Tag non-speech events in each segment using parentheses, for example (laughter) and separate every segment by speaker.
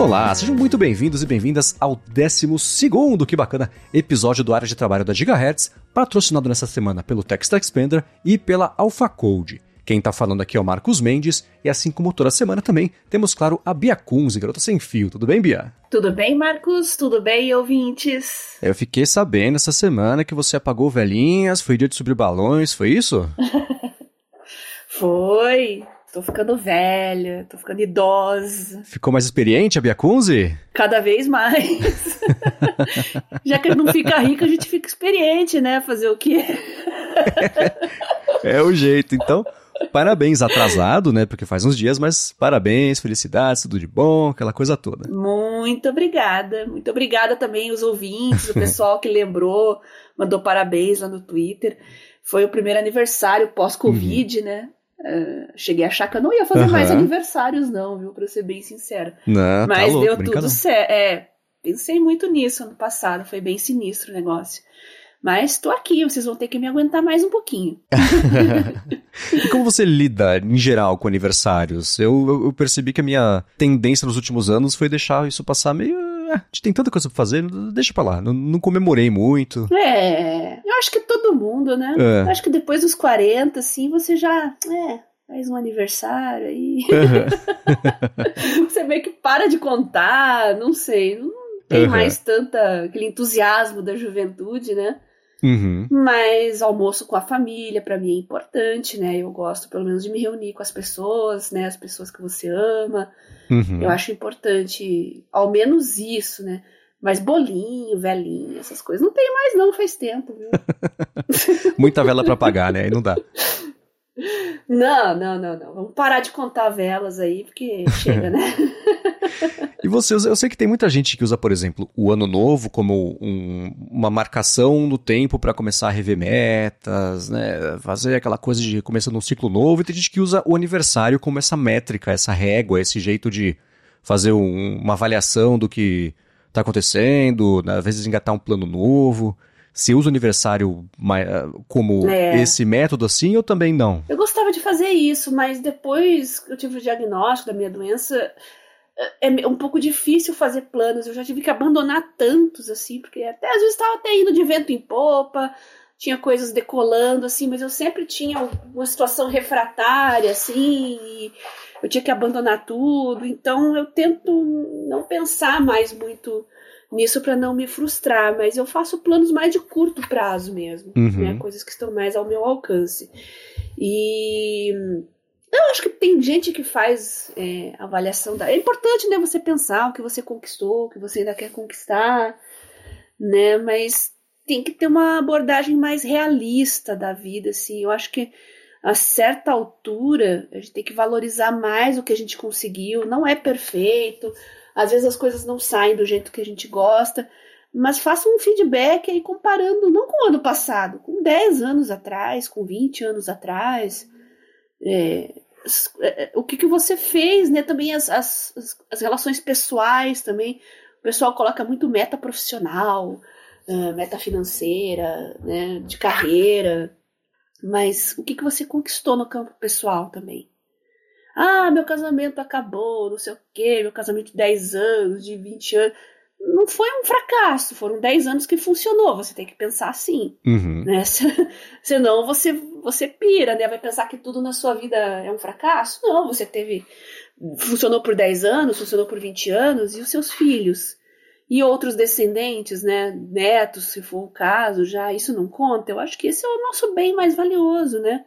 Speaker 1: Olá, sejam muito bem-vindos e bem-vindas ao 12 que bacana, episódio do Área de Trabalho da Gigahertz, patrocinado nessa semana pelo Text Expander e pela AlphaCode. Quem tá falando aqui é o Marcos Mendes, e assim como toda semana também, temos, claro, a Bia Kunz, garota sem fio. Tudo bem, Bia?
Speaker 2: Tudo bem, Marcos? Tudo bem, ouvintes?
Speaker 1: Eu fiquei sabendo essa semana que você apagou velhinhas, foi dia de subir balões, foi isso? (laughs)
Speaker 2: foi. Tô ficando velha, tô ficando idosa.
Speaker 1: Ficou mais experiente a Bia Kunze?
Speaker 2: Cada vez mais. (laughs) Já que a gente não fica rica, a gente fica experiente, né? Fazer o quê?
Speaker 1: é o jeito. Então, Parabéns, atrasado, né? Porque faz uns dias, mas parabéns, felicidades, tudo de bom, aquela coisa toda.
Speaker 2: Muito obrigada. Muito obrigada também os ouvintes, o pessoal que lembrou, mandou parabéns lá no Twitter. Foi o primeiro aniversário pós-Covid, uhum. né? Uh, cheguei a achar que eu não ia fazer uhum. mais aniversários, não, viu? Pra ser bem sincera.
Speaker 1: Não, tá
Speaker 2: Mas
Speaker 1: tá louco,
Speaker 2: deu tudo certo. É, pensei muito nisso ano passado, foi bem sinistro o negócio. Mas estou aqui, vocês vão ter que me aguentar mais um pouquinho. (laughs)
Speaker 1: e como você lida, em geral, com aniversários? Eu, eu, percebi que a minha tendência nos últimos anos foi deixar isso passar meio. Ah, a gente tem tanta coisa pra fazer, deixa pra lá. Não, não comemorei muito.
Speaker 2: É, acho que todo mundo, né? É. Acho que depois dos 40, assim, você já. É, faz um aniversário aí. Uhum. (laughs) você meio que para de contar, não sei. Não tem uhum. mais tanta aquele entusiasmo da juventude, né?
Speaker 1: Uhum.
Speaker 2: Mas almoço com a família, para mim é importante, né? Eu gosto pelo menos de me reunir com as pessoas, né? As pessoas que você ama.
Speaker 1: Uhum.
Speaker 2: Eu acho importante, ao menos isso, né? Mas bolinho, velhinho, essas coisas. Não tem mais, não, faz tempo, viu? (laughs)
Speaker 1: Muita vela para pagar, né? Aí não dá.
Speaker 2: Não, não, não, não. Vamos parar de contar velas aí, porque chega, né? (laughs)
Speaker 1: e você, eu sei que tem muita gente que usa, por exemplo, o ano novo como um, uma marcação no tempo para começar a rever metas, né? Fazer aquela coisa de começando um ciclo novo. E tem gente que usa o aniversário como essa métrica, essa régua, esse jeito de fazer um, uma avaliação do que está acontecendo, né? às vezes engatar um plano novo. Você usa o aniversário como é. esse método assim ou também não?
Speaker 2: Eu gostava de fazer isso, mas depois que eu tive o diagnóstico da minha doença, é, é um pouco difícil fazer planos. Eu já tive que abandonar tantos, assim, porque até às vezes estava até indo de vento em popa, tinha coisas decolando, assim, mas eu sempre tinha uma situação refratária, assim, e eu tinha que abandonar tudo. Então eu tento não pensar mais muito nisso para não me frustrar, mas eu faço planos mais de curto prazo mesmo,
Speaker 1: uhum.
Speaker 2: né? Coisas que estão mais ao meu alcance. E eu acho que tem gente que faz é, avaliação da. É importante, né? Você pensar o que você conquistou, o que você ainda quer conquistar, né? Mas tem que ter uma abordagem mais realista da vida, assim. Eu acho que a certa altura a gente tem que valorizar mais o que a gente conseguiu. Não é perfeito, às vezes as coisas não saem do jeito que a gente gosta, mas faça um feedback aí comparando, não com o ano passado, com 10 anos atrás, com 20 anos atrás. É, é, o que, que você fez, né? Também as, as, as relações pessoais também. O pessoal coloca muito meta profissional, uh, meta financeira, né, de carreira. Mas o que, que você conquistou no campo pessoal também? Ah, meu casamento acabou, não sei o quê, meu casamento de 10 anos, de 20 anos. Não foi um fracasso, foram 10 anos que funcionou. Você tem que pensar assim.
Speaker 1: Uhum.
Speaker 2: Né? (laughs) Senão você, você pira, né? Vai pensar que tudo na sua vida é um fracasso. Não, você teve. Funcionou por 10 anos, funcionou por 20 anos, e os seus filhos? E outros descendentes, né? Netos, se for o caso, já isso não conta. Eu acho que esse é o nosso bem mais valioso, né?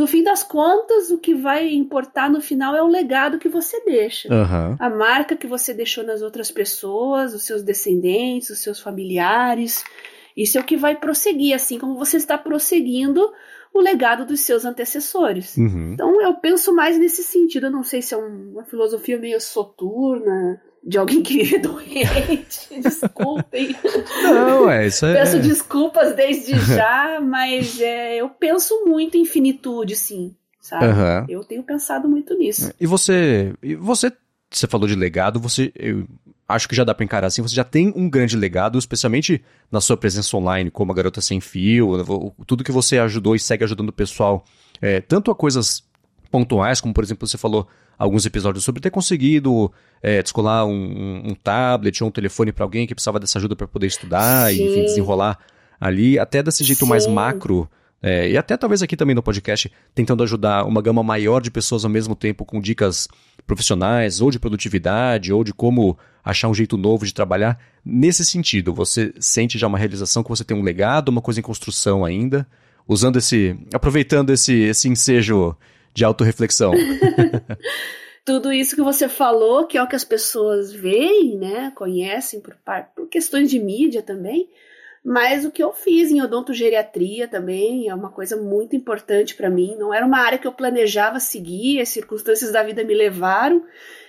Speaker 2: no fim das contas, o que vai importar no final é o legado que você deixa.
Speaker 1: Uhum.
Speaker 2: A marca que você deixou nas outras pessoas, os seus descendentes, os seus familiares. Isso é o que vai prosseguir, assim como você está prosseguindo o legado dos seus antecessores.
Speaker 1: Uhum.
Speaker 2: Então eu penso mais nesse sentido. Eu não sei se é uma filosofia meio soturna, de alguém que vive (laughs) doente. (laughs) Desculpem.
Speaker 1: Não, é isso. É...
Speaker 2: Peço desculpas desde já, mas é, eu penso muito em finitude, sim. Sabe?
Speaker 1: Uhum.
Speaker 2: Eu tenho pensado muito nisso.
Speaker 1: E você, e você, você falou de legado, você, eu acho que já dá para encarar assim, você já tem um grande legado, especialmente na sua presença online, como a Garota Sem Fio, tudo que você ajudou e segue ajudando o pessoal, é, tanto a coisas pontuais, como por exemplo você falou alguns episódios sobre ter conseguido é, descolar um, um, tablet ou um telefone para alguém que precisava dessa ajuda para poder estudar Sim. e enfim, desenrolar ali, até desse jeito Sim. mais macro. É, e até talvez aqui também no podcast, tentando ajudar uma gama maior de pessoas ao mesmo tempo com dicas profissionais, ou de produtividade, ou de como achar um jeito novo de trabalhar. Nesse sentido, você sente já uma realização que você tem um legado, uma coisa em construção ainda, usando esse. aproveitando esse, esse ensejo de autorreflexão. (laughs) (laughs)
Speaker 2: Tudo isso que você falou, que é o que as pessoas veem, né, conhecem por, por questões de mídia também, mas o que eu fiz em odontogeriatria também é uma coisa muito importante para mim. Não era uma área que eu planejava seguir, as circunstâncias da vida me levaram.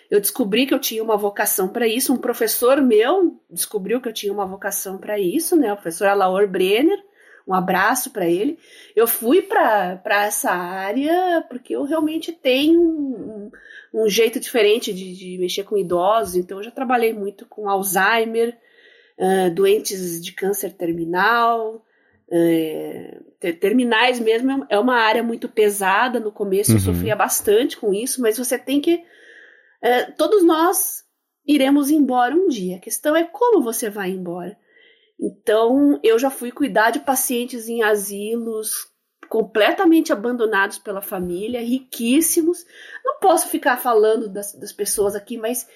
Speaker 2: Eu descobri que eu tinha uma vocação para isso. Um professor meu descobriu que eu tinha uma vocação para isso, né? O professor Alaor Brenner. Um abraço para ele. Eu fui para essa área porque eu realmente tenho um, um, jeito diferente de, de mexer com idosos. Então, eu já trabalhei muito com Alzheimer uh, doentes de câncer terminal, uh, terminais mesmo, é uma área muito pesada. No começo uhum. eu sofria bastante com isso, mas você tem que. Uh, todos nós iremos embora um dia. A questão é como você vai embora. Então, eu já fui cuidar de pacientes em asilos completamente abandonados pela família, riquíssimos. Não posso ficar falando das, das pessoas aqui, mas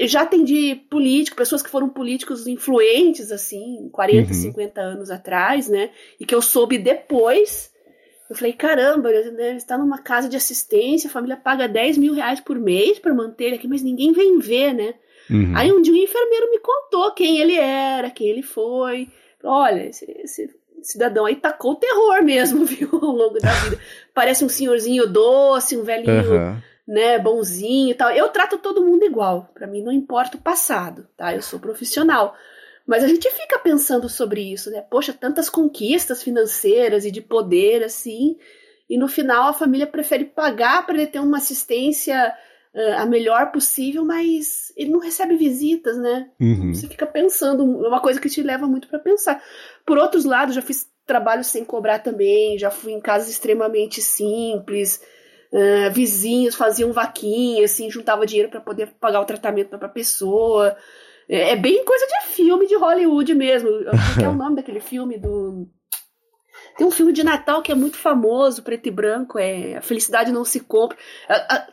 Speaker 2: já atendi político, pessoas que foram políticos influentes, assim, 40, uhum. 50 anos atrás, né? E que eu soube depois. Eu falei, caramba, ele está numa casa de assistência, a família paga 10 mil reais por mês para manter ele aqui, mas ninguém vem ver, né? Uhum. Aí um dia o enfermeiro me contou quem ele era, quem ele foi. Olha, esse, esse cidadão aí tacou o terror mesmo, (laughs) viu, ao longo da vida. Parece um senhorzinho doce, um velhinho. Uhum né, bonzinho e tal. Eu trato todo mundo igual. Para mim não importa o passado, tá? Eu sou profissional. Mas a gente fica pensando sobre isso, né? Poxa, tantas conquistas financeiras e de poder assim, e no final a família prefere pagar para ele ter uma assistência uh, a melhor possível, mas ele não recebe visitas, né? Uhum. Você fica pensando, é uma coisa que te leva muito para pensar. Por outros lados, já fiz trabalho sem cobrar também, já fui em casas extremamente simples, Uh, vizinhos faziam vaquinha, assim, juntava dinheiro para poder pagar o tratamento para a pessoa. É, é, bem coisa de filme de Hollywood mesmo. Qual é o (laughs) nome daquele filme do. Tem um filme de Natal que é muito famoso, preto e branco, é A Felicidade Não Se Compra.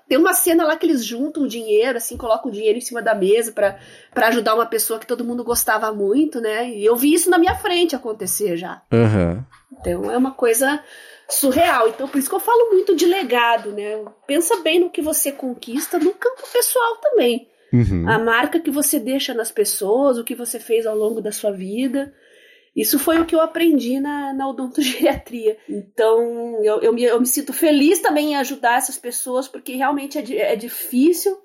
Speaker 2: Tem uma cena lá que eles juntam dinheiro, assim, colocam o dinheiro em cima da mesa para ajudar uma pessoa que todo mundo gostava muito, né? E eu vi isso na minha frente acontecer já. Uhum. Então é uma coisa surreal. Então, por isso que eu falo muito de legado, né? Pensa bem no que você conquista no campo pessoal também. Uhum. A marca que você deixa nas pessoas, o que você fez ao longo da sua vida. Isso foi o que eu aprendi na, na odontogeriatria. Então, eu, eu, me, eu me sinto feliz também em ajudar essas pessoas, porque realmente é, é difícil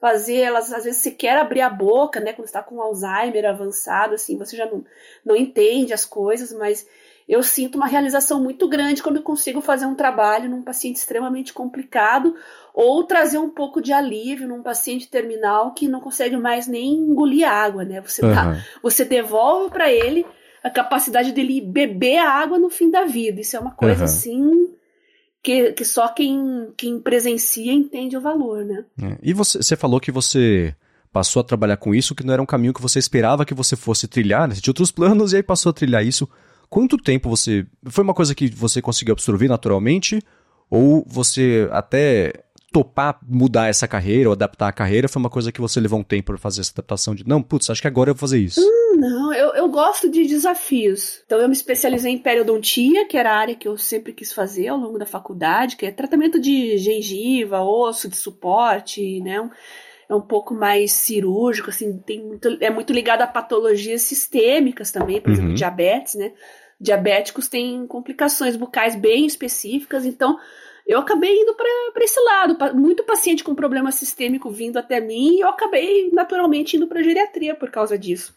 Speaker 2: fazer elas, às vezes, sequer abrir a boca, né? Quando está com Alzheimer avançado, assim, você já não, não entende as coisas, mas eu sinto uma realização muito grande quando eu consigo fazer um trabalho num paciente extremamente complicado ou trazer um pouco de alívio num paciente terminal que não consegue mais nem engolir água, né? Você, uhum. tá, você devolve para ele a capacidade dele beber a água no fim da vida. Isso é uma coisa uhum. assim que, que só quem, quem presencia entende o valor, né?
Speaker 1: É. E você, você falou que você passou a trabalhar com isso, que não era um caminho que você esperava que você fosse trilhar, né? Você tinha outros planos e aí passou a trilhar isso. Quanto tempo você. Foi uma coisa que você conseguiu absorver naturalmente? Ou você até topar mudar essa carreira ou adaptar a carreira foi uma coisa que você levou um tempo para fazer essa adaptação de não, putz, acho que agora eu vou fazer isso?
Speaker 2: Hum, não, eu, eu gosto de desafios. Então eu me especializei em periodontia, que era a área que eu sempre quis fazer ao longo da faculdade, que é tratamento de gengiva, osso de suporte, né? é um pouco mais cirúrgico, assim, tem muito, é muito ligado a patologias sistêmicas também, por uhum. exemplo, diabetes, né? Diabéticos têm complicações bucais bem específicas, então eu acabei indo para esse lado. Muito paciente com problema sistêmico vindo até mim e eu acabei naturalmente indo para geriatria por causa disso.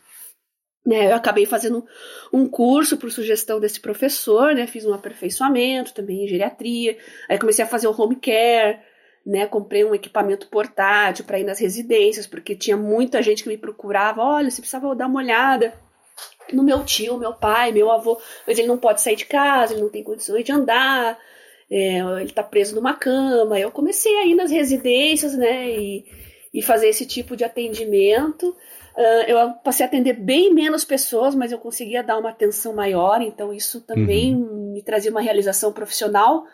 Speaker 2: Né, eu acabei fazendo um curso por sugestão desse professor, né, fiz um aperfeiçoamento também em geriatria, aí comecei a fazer o home care, né, comprei um equipamento portátil para ir nas residências, porque tinha muita gente que me procurava, olha, você precisava dar uma olhada no meu tio, meu pai, meu avô, mas ele não pode sair de casa, ele não tem condições de andar, é, ele está preso numa cama. Eu comecei a ir nas residências, né, e, e fazer esse tipo de atendimento. Uh, eu passei a atender bem menos pessoas, mas eu conseguia dar uma atenção maior, então isso também uhum. me trazia uma realização profissional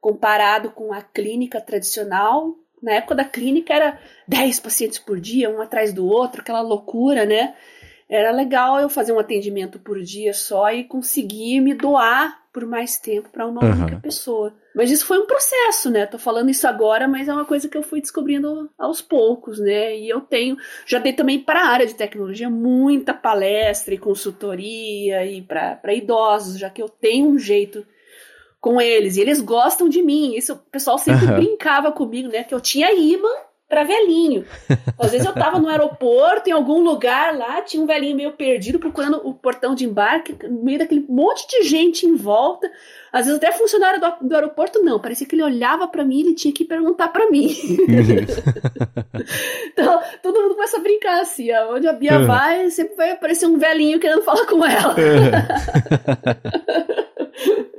Speaker 2: comparado com a clínica tradicional. Na época da clínica era 10 pacientes por dia, um atrás do outro, aquela loucura, né? Era legal eu fazer um atendimento por dia só e conseguir me doar por mais tempo para uma uhum. única pessoa. Mas isso foi um processo, né? Tô falando isso agora, mas é uma coisa que eu fui descobrindo aos poucos, né? E eu tenho, já dei também para a área de tecnologia muita palestra e consultoria e para idosos, já que eu tenho um jeito com eles e eles gostam de mim. Isso o pessoal sempre uhum. brincava comigo, né? Que eu tinha imã para velhinho. Às vezes eu tava no aeroporto, em algum lugar lá, tinha um velhinho meio perdido procurando o portão de embarque, no meio daquele monte de gente em volta. Às vezes até funcionário do, do aeroporto não, parecia que ele olhava para mim e ele tinha que perguntar para mim. (laughs) então, todo mundo começa a brincar assim, onde a Bia uhum. vai, sempre vai aparecer um velhinho querendo falar com ela. Uhum. (laughs)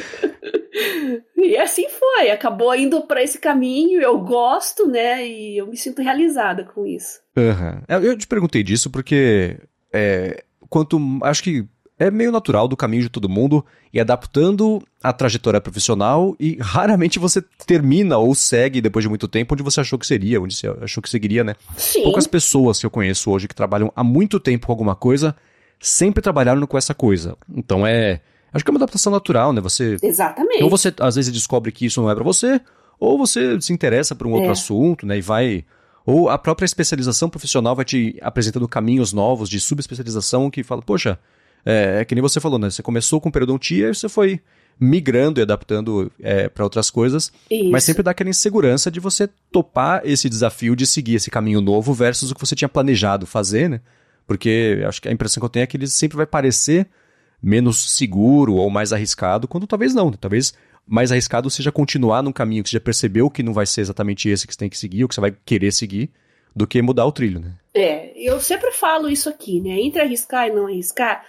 Speaker 2: (laughs) E assim foi, acabou indo para esse caminho, eu gosto, né? E eu me sinto realizada com isso.
Speaker 1: Uhum. Eu te perguntei disso porque é, quanto acho que é meio natural do caminho de todo mundo e adaptando a trajetória profissional e raramente você termina ou segue depois de muito tempo onde você achou que seria, onde você achou que seguiria, né?
Speaker 2: Sim.
Speaker 1: Poucas pessoas que eu conheço hoje que trabalham há muito tempo com alguma coisa sempre trabalharam com essa coisa. Então é Acho que é uma adaptação natural, né? Você.
Speaker 2: Exatamente.
Speaker 1: Ou você, às vezes, descobre que isso não é para você, ou você se interessa por um outro é. assunto, né? E vai. Ou a própria especialização profissional vai te apresentando caminhos novos de subespecialização que fala, poxa, é, é que nem você falou, né? Você começou com periodontia e você foi migrando e adaptando é, para outras coisas, Isso. mas sempre dá aquela insegurança de você topar esse desafio de seguir esse caminho novo versus o que você tinha planejado fazer, né? Porque acho que a impressão que eu tenho é que ele sempre vai parecer menos seguro ou mais arriscado, quando talvez não. Né? Talvez mais arriscado seja continuar num caminho que você já percebeu que não vai ser exatamente esse que você tem que seguir, ou que você vai querer seguir, do que mudar o trilho, né?
Speaker 2: É, eu sempre falo isso aqui, né? Entre arriscar e não arriscar,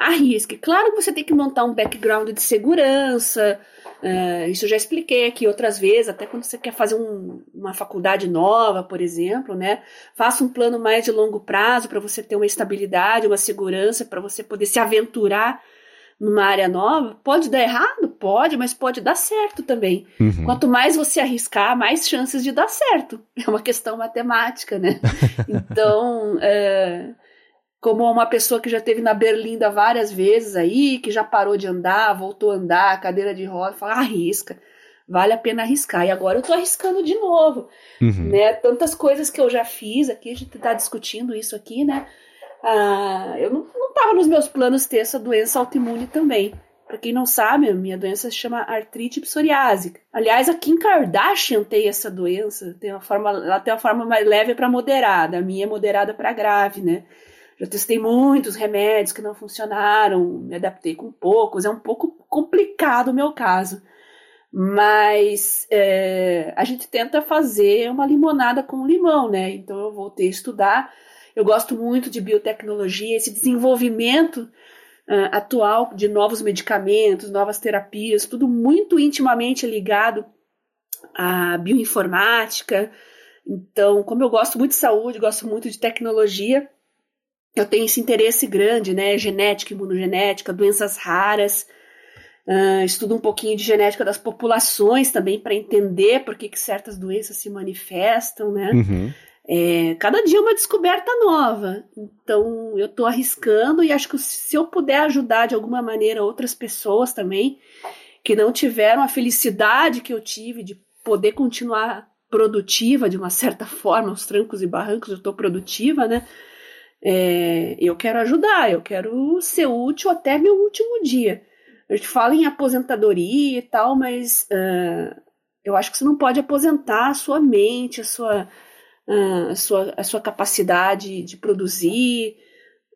Speaker 2: arrisque. Claro que você tem que montar um background de segurança, Uh, isso eu já expliquei aqui outras vezes, até quando você quer fazer um, uma faculdade nova, por exemplo, né? Faça um plano mais de longo prazo para você ter uma estabilidade, uma segurança, para você poder se aventurar numa área nova. Pode dar errado? Pode, mas pode dar certo também. Uhum. Quanto mais você arriscar, mais chances de dar certo. É uma questão matemática, né? (laughs) então, uh, como uma pessoa que já teve na Berlinda várias vezes aí, que já parou de andar, voltou a andar, cadeira de roda, fala, arrisca, vale a pena arriscar. E agora eu tô arriscando de novo, uhum. né? Tantas coisas que eu já fiz aqui, a gente tá discutindo isso aqui, né? Ah, eu não, não tava nos meus planos ter essa doença autoimune também. Para quem não sabe, a minha doença se chama artrite psoriásica. Aliás, a Kim Kardashian tem essa doença, tem uma forma, ela tem uma forma mais leve para moderada, a minha é moderada para grave, né? Já testei muitos remédios que não funcionaram, me adaptei com poucos, é um pouco complicado o meu caso. Mas é, a gente tenta fazer uma limonada com limão, né? Então eu voltei a estudar. Eu gosto muito de biotecnologia, esse desenvolvimento uh, atual de novos medicamentos, novas terapias, tudo muito intimamente ligado à bioinformática. Então, como eu gosto muito de saúde, gosto muito de tecnologia, eu tenho esse interesse grande, né? Genética, imunogenética, doenças raras. Uh, estudo um pouquinho de genética das populações também para entender por que, que, certas doenças se manifestam, né? Uhum. É, cada dia é uma descoberta nova. Então eu estou arriscando e acho que se eu puder ajudar de alguma maneira outras pessoas também que não tiveram a felicidade que eu tive de poder continuar produtiva de uma certa forma, aos trancos e barrancos eu estou produtiva, né? É, eu quero ajudar, eu quero ser útil até meu último dia. A gente fala em aposentadoria e tal, mas uh, eu acho que você não pode aposentar a sua mente, a sua, uh, a sua, a sua capacidade de produzir.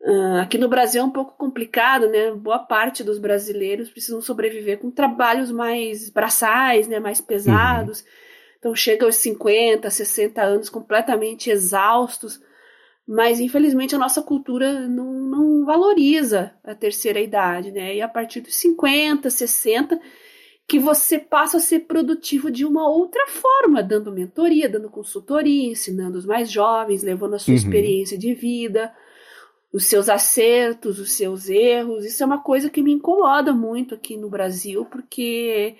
Speaker 2: Uh, aqui no Brasil é um pouco complicado, né? Boa parte dos brasileiros precisam sobreviver com trabalhos mais braçais, né? mais pesados. Uhum. Então chega aos 50, 60 anos completamente exaustos mas infelizmente a nossa cultura não, não valoriza a terceira idade, né? E a partir dos 50, 60, que você passa a ser produtivo de uma outra forma, dando mentoria, dando consultoria, ensinando os mais jovens, levando a sua uhum. experiência de vida, os seus acertos, os seus erros. Isso é uma coisa que me incomoda muito aqui no Brasil, porque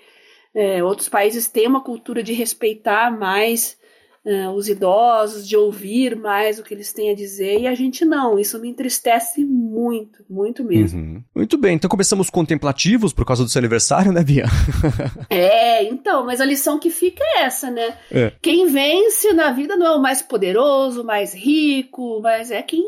Speaker 2: é, outros países têm uma cultura de respeitar mais uh, os idosos, de ouvir mais o que eles têm a dizer, e a gente não. Isso me entristece muito, muito mesmo.
Speaker 1: Uhum. Muito bem, então começamos contemplativos por causa do seu aniversário, né, Bia? (laughs)
Speaker 2: é, então, mas a lição que fica é essa, né? É. Quem vence na vida não é o mais poderoso, o mais rico, mas é quem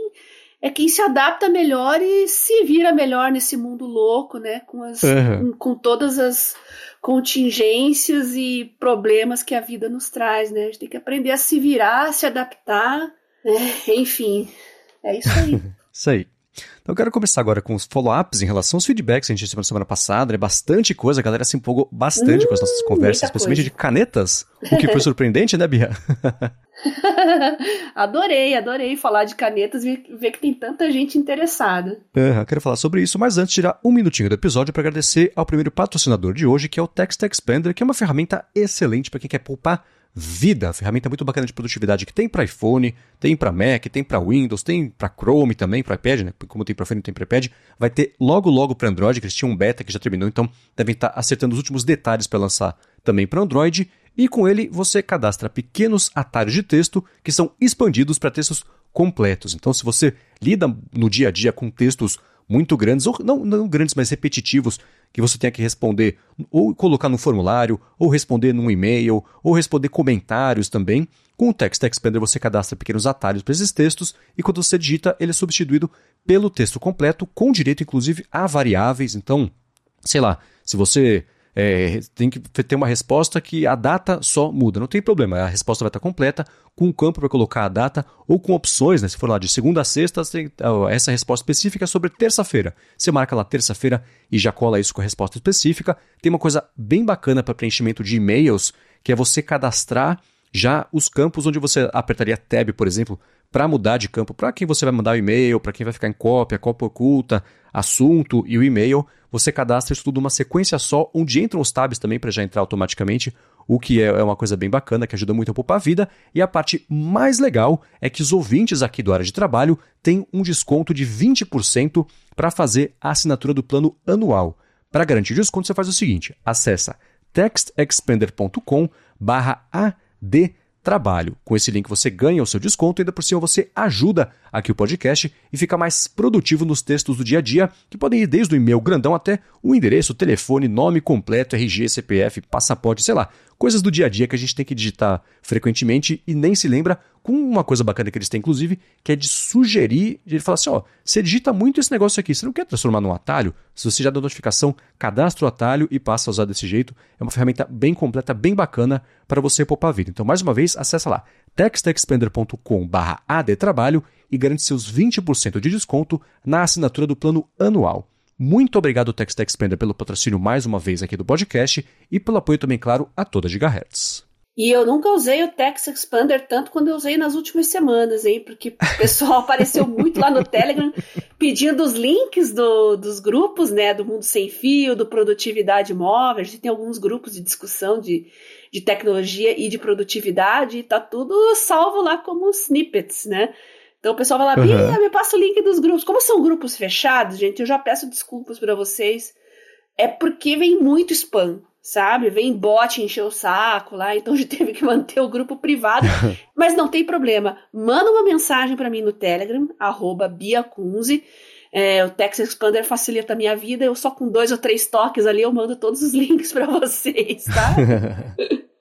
Speaker 2: é quem se adapta melhor e se vira melhor nesse mundo louco, né? Com, as, uhum. com, com todas as contingências e problemas que a vida nos traz, né? A gente tem que aprender a se virar, a se adaptar, né? Enfim, é isso aí. (laughs)
Speaker 1: isso aí. Então eu quero começar agora com os follow-ups em relação aos feedbacks que a gente recebeu na semana passada. É bastante coisa, a galera se empolgou bastante hum, com as nossas hum, conversas, especialmente coisa. de canetas, o que foi (laughs) surpreendente, né, Bia? (laughs) (laughs)
Speaker 2: adorei, adorei falar de canetas e ver que tem tanta gente interessada.
Speaker 1: Uhum, quero falar sobre isso, mas antes tirar um minutinho do episódio para agradecer ao primeiro patrocinador de hoje, que é o Text Expander, que é uma ferramenta excelente para quem quer poupar vida, ferramenta muito bacana de produtividade que tem para iPhone, tem para Mac, tem para Windows, tem para Chrome também, para iPad, né? Como tem para iPhone, tem para iPad. Vai ter logo logo para Android, que eles tinham um beta que já terminou, então devem estar tá acertando os últimos detalhes para lançar também para Android. E com ele você cadastra pequenos atalhos de texto que são expandidos para textos completos. Então, se você lida no dia a dia com textos muito grandes, ou não, não grandes, mas repetitivos, que você tenha que responder ou colocar no formulário, ou responder num e-mail, ou responder comentários também. Com o Text Expander você cadastra pequenos atalhos para esses textos e quando você digita, ele é substituído pelo texto completo, com direito inclusive a variáveis. Então, sei lá, se você é, tem que ter uma resposta que a data só muda. Não tem problema, a resposta vai estar completa, com um campo para colocar a data, ou com opções, né? Se for lá de segunda a sexta, tem essa resposta específica é sobre terça-feira. Você marca lá terça-feira e já cola isso com a resposta específica. Tem uma coisa bem bacana para preenchimento de e-mails, que é você cadastrar já os campos onde você apertaria tab, por exemplo, para mudar de campo, para quem você vai mandar o e-mail, para quem vai ficar em cópia, cópia oculta, assunto e o e-mail, você cadastra isso tudo numa sequência só, onde entram os tabs também para já entrar automaticamente, o que é, é uma coisa bem bacana, que ajuda muito a poupar a vida. E a parte mais legal é que os ouvintes aqui do Área de Trabalho têm um desconto de 20% para fazer a assinatura do plano anual. Para garantir o desconto, você faz o seguinte: acessa textexpander.com barra AD trabalho. Com esse link você ganha o seu desconto e ainda por cima você ajuda aqui o podcast e fica mais produtivo nos textos do dia a dia, que podem ir desde o e-mail grandão até o endereço, telefone, nome completo, RG, CPF, passaporte, sei lá, coisas do dia a dia que a gente tem que digitar frequentemente e nem se lembra, com uma coisa bacana que eles têm, inclusive, que é de sugerir, de falar assim, ó, você digita muito esse negócio aqui, você não quer transformar num atalho? Se você já deu notificação, cadastra o atalho e passa a usar desse jeito. É uma ferramenta bem completa, bem bacana para você poupar vida. Então, mais uma vez, acessa lá, textexpander.com adtrabalho e garante seus 20% de desconto na assinatura do plano anual. Muito obrigado, Text Expander, pelo patrocínio mais uma vez aqui do podcast e pelo apoio também, claro, a toda Gigahertz.
Speaker 2: E eu nunca usei o Text Expander tanto quando eu usei nas últimas semanas, hein? Porque o pessoal (laughs) apareceu muito lá no Telegram pedindo os links do, dos grupos, né? Do Mundo Sem Fio, do Produtividade Móvel. A gente tem alguns grupos de discussão de, de tecnologia e de produtividade. E tá tudo salvo lá como snippets, né? Então o pessoal vai lá, uhum. me passa o link dos grupos. Como são grupos fechados, gente, eu já peço desculpas para vocês. É porque vem muito spam, sabe? Vem bot encher o saco lá, então a gente (laughs) teve que manter o grupo privado. (laughs) Mas não tem problema. Manda uma mensagem para mim no Telegram, arroba biacunze. É, o Text Expander facilita a minha vida. Eu só com dois ou três toques ali eu mando todos os (laughs) links para vocês, tá?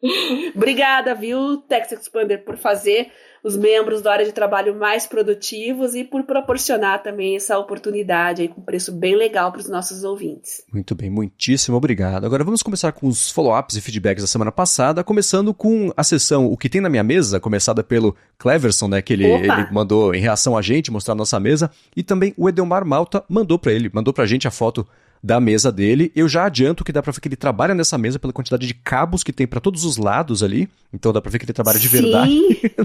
Speaker 2: (laughs) Obrigada, viu, Text Expander, por fazer os membros da área de trabalho mais produtivos e por proporcionar também essa oportunidade aí com preço bem legal para os nossos ouvintes.
Speaker 1: Muito bem, muitíssimo obrigado. Agora vamos começar com os follow-ups e feedbacks da semana passada, começando com a sessão O que tem na minha mesa, começada pelo Cleverson, né, que ele, ele mandou em reação a gente, mostrar a nossa mesa, e também o Edelmar Malta mandou para ele, mandou para a gente a foto da mesa dele. Eu já adianto que dá pra ver que ele trabalha nessa mesa pela quantidade de cabos que tem para todos os lados ali. Então dá pra ver que ele trabalha de verdade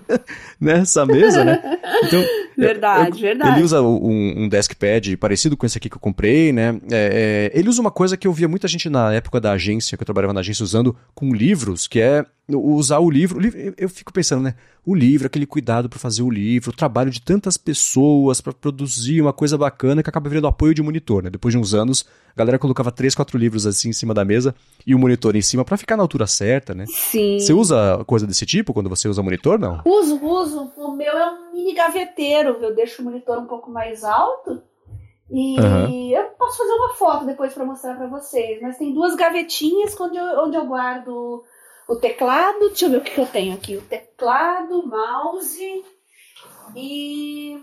Speaker 1: (laughs) nessa mesa, né? Então, (laughs)
Speaker 2: verdade, eu, verdade.
Speaker 1: Ele usa um, um deskpad parecido com esse aqui que eu comprei, né? É, é, ele usa uma coisa que eu via muita gente na época da agência, que eu trabalhava na agência, usando com livros, que é usar o livro, o livro. Eu fico pensando, né? O livro, aquele cuidado para fazer o livro, o trabalho de tantas pessoas para produzir uma coisa bacana que acaba virando apoio de monitor, né? Depois de uns anos, a galera colocava três, quatro livros assim em cima da mesa e o monitor em cima para ficar na altura certa, né?
Speaker 2: Sim.
Speaker 1: Você usa coisa desse tipo quando você usa monitor, não?
Speaker 2: Uso, uso. O meu é um mini gaveteiro. Eu deixo o monitor um pouco mais alto. E uhum. eu posso fazer uma foto depois para mostrar para vocês. Mas tem duas gavetinhas onde eu, onde eu guardo o teclado. Deixa eu ver o que, que eu tenho aqui: o teclado, mouse e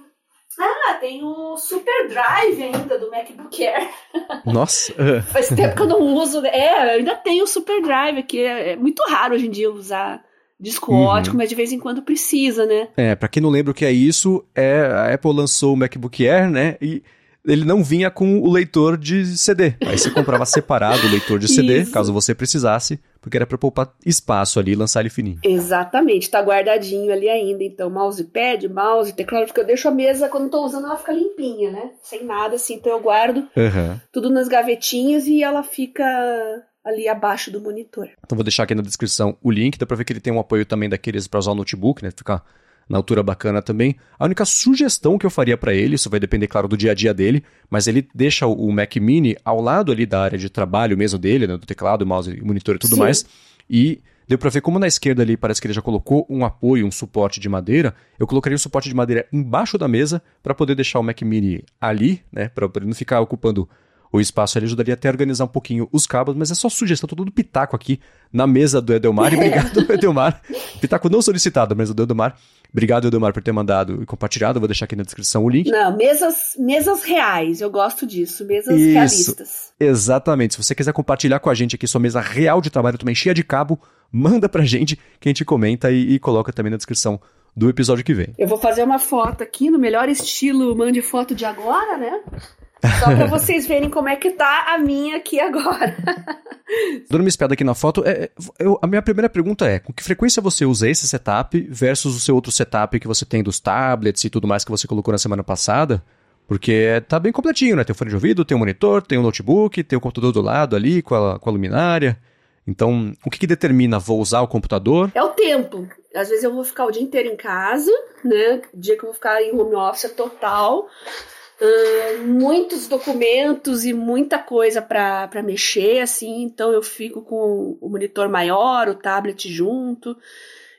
Speaker 2: ah, tem o Super Drive ainda do MacBook Air. (laughs)
Speaker 1: Nossa!
Speaker 2: Faz tempo que eu não uso. É, ainda tem o Super Drive aqui. É, é muito raro hoje em dia usar disco uhum. ótico, mas de vez em quando precisa, né?
Speaker 1: É, pra quem não lembra o que é isso, é a Apple lançou o MacBook Air, né? E ele não vinha com o leitor de CD. Aí você comprava (laughs) separado o leitor de CD, Isso. caso você precisasse, porque era para poupar espaço ali e lançar ele fininho.
Speaker 2: Exatamente, tá guardadinho ali ainda. Então, mousepad, mouse, teclado, porque eu deixo a mesa, quando tô usando, ela fica limpinha, né? Sem nada, assim. Então eu guardo uhum. tudo nas gavetinhas e ela fica ali abaixo do monitor.
Speaker 1: Então vou deixar aqui na descrição o link, dá pra ver que ele tem um apoio também daqueles para usar o notebook, né? Ficar na altura bacana também. A única sugestão que eu faria para ele, isso vai depender, claro, do dia a dia dele, mas ele deixa o Mac Mini ao lado ali da área de trabalho mesmo dele, né, do teclado, mouse, monitor e tudo Sim. mais. E deu para ver como na esquerda ali parece que ele já colocou um apoio, um suporte de madeira. Eu colocaria o suporte de madeira embaixo da mesa para poder deixar o Mac Mini ali, né, para ele não ficar ocupando o espaço ali ajudaria até a organizar um pouquinho os cabos, mas é só sugestão, tô todo pitaco aqui na mesa do Edelmar, e (laughs) obrigado, Edelmar. Pitaco não solicitado, mas do Edelmar. Obrigado, Edelmar, por ter mandado e compartilhado. vou deixar aqui na descrição o link.
Speaker 2: Não, mesas, mesas reais, eu gosto disso, mesas Isso, realistas.
Speaker 1: Exatamente. Se você quiser compartilhar com a gente aqui sua mesa real de trabalho, também cheia de cabo, manda pra gente que a gente comenta e, e coloca também na descrição do episódio que vem.
Speaker 2: Eu vou fazer uma foto aqui no melhor estilo mande foto de agora, né? Só pra vocês verem como é que tá a minha aqui agora.
Speaker 1: Dando uma espiada aqui na foto, é, eu, a minha primeira pergunta é: com que frequência você usa esse setup versus o seu outro setup que você tem dos tablets e tudo mais que você colocou na semana passada? Porque tá bem completinho, né? Tem o fone de ouvido, tem o monitor, tem o notebook, tem o computador do lado ali com a, com a luminária. Então, o que, que determina vou usar o computador?
Speaker 2: É o tempo. Às vezes eu vou ficar o dia inteiro em casa, né? Dia que eu vou ficar em home office total. Uh, muitos documentos e muita coisa para mexer, assim, então eu fico com o monitor maior, o tablet junto.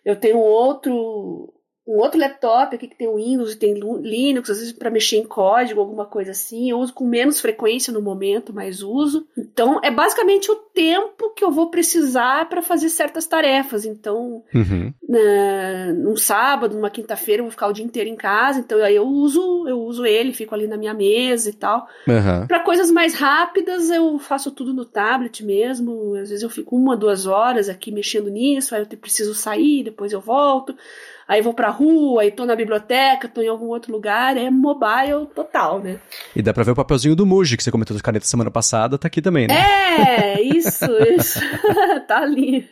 Speaker 2: Eu tenho outro um outro laptop aqui que tem Windows e tem Linux, às vezes para mexer em código, alguma coisa assim. Eu uso com menos frequência no momento, mas uso. Então, é basicamente o tempo que eu vou precisar para fazer certas tarefas. Então, uhum. na, num sábado, numa quinta-feira, eu vou ficar o dia inteiro em casa. Então, aí eu uso, eu uso ele, fico ali na minha mesa e tal. Uhum. Para coisas mais rápidas, eu faço tudo no tablet mesmo. Às vezes eu fico uma, duas horas aqui mexendo nisso, aí eu preciso sair, depois eu volto aí vou pra rua, aí tô na biblioteca, tô em algum outro lugar, é mobile total, né?
Speaker 1: E dá pra ver o papelzinho do Muji, que você comentou das canetas semana passada, tá aqui também, né?
Speaker 2: É, isso, isso. (laughs) tá ali.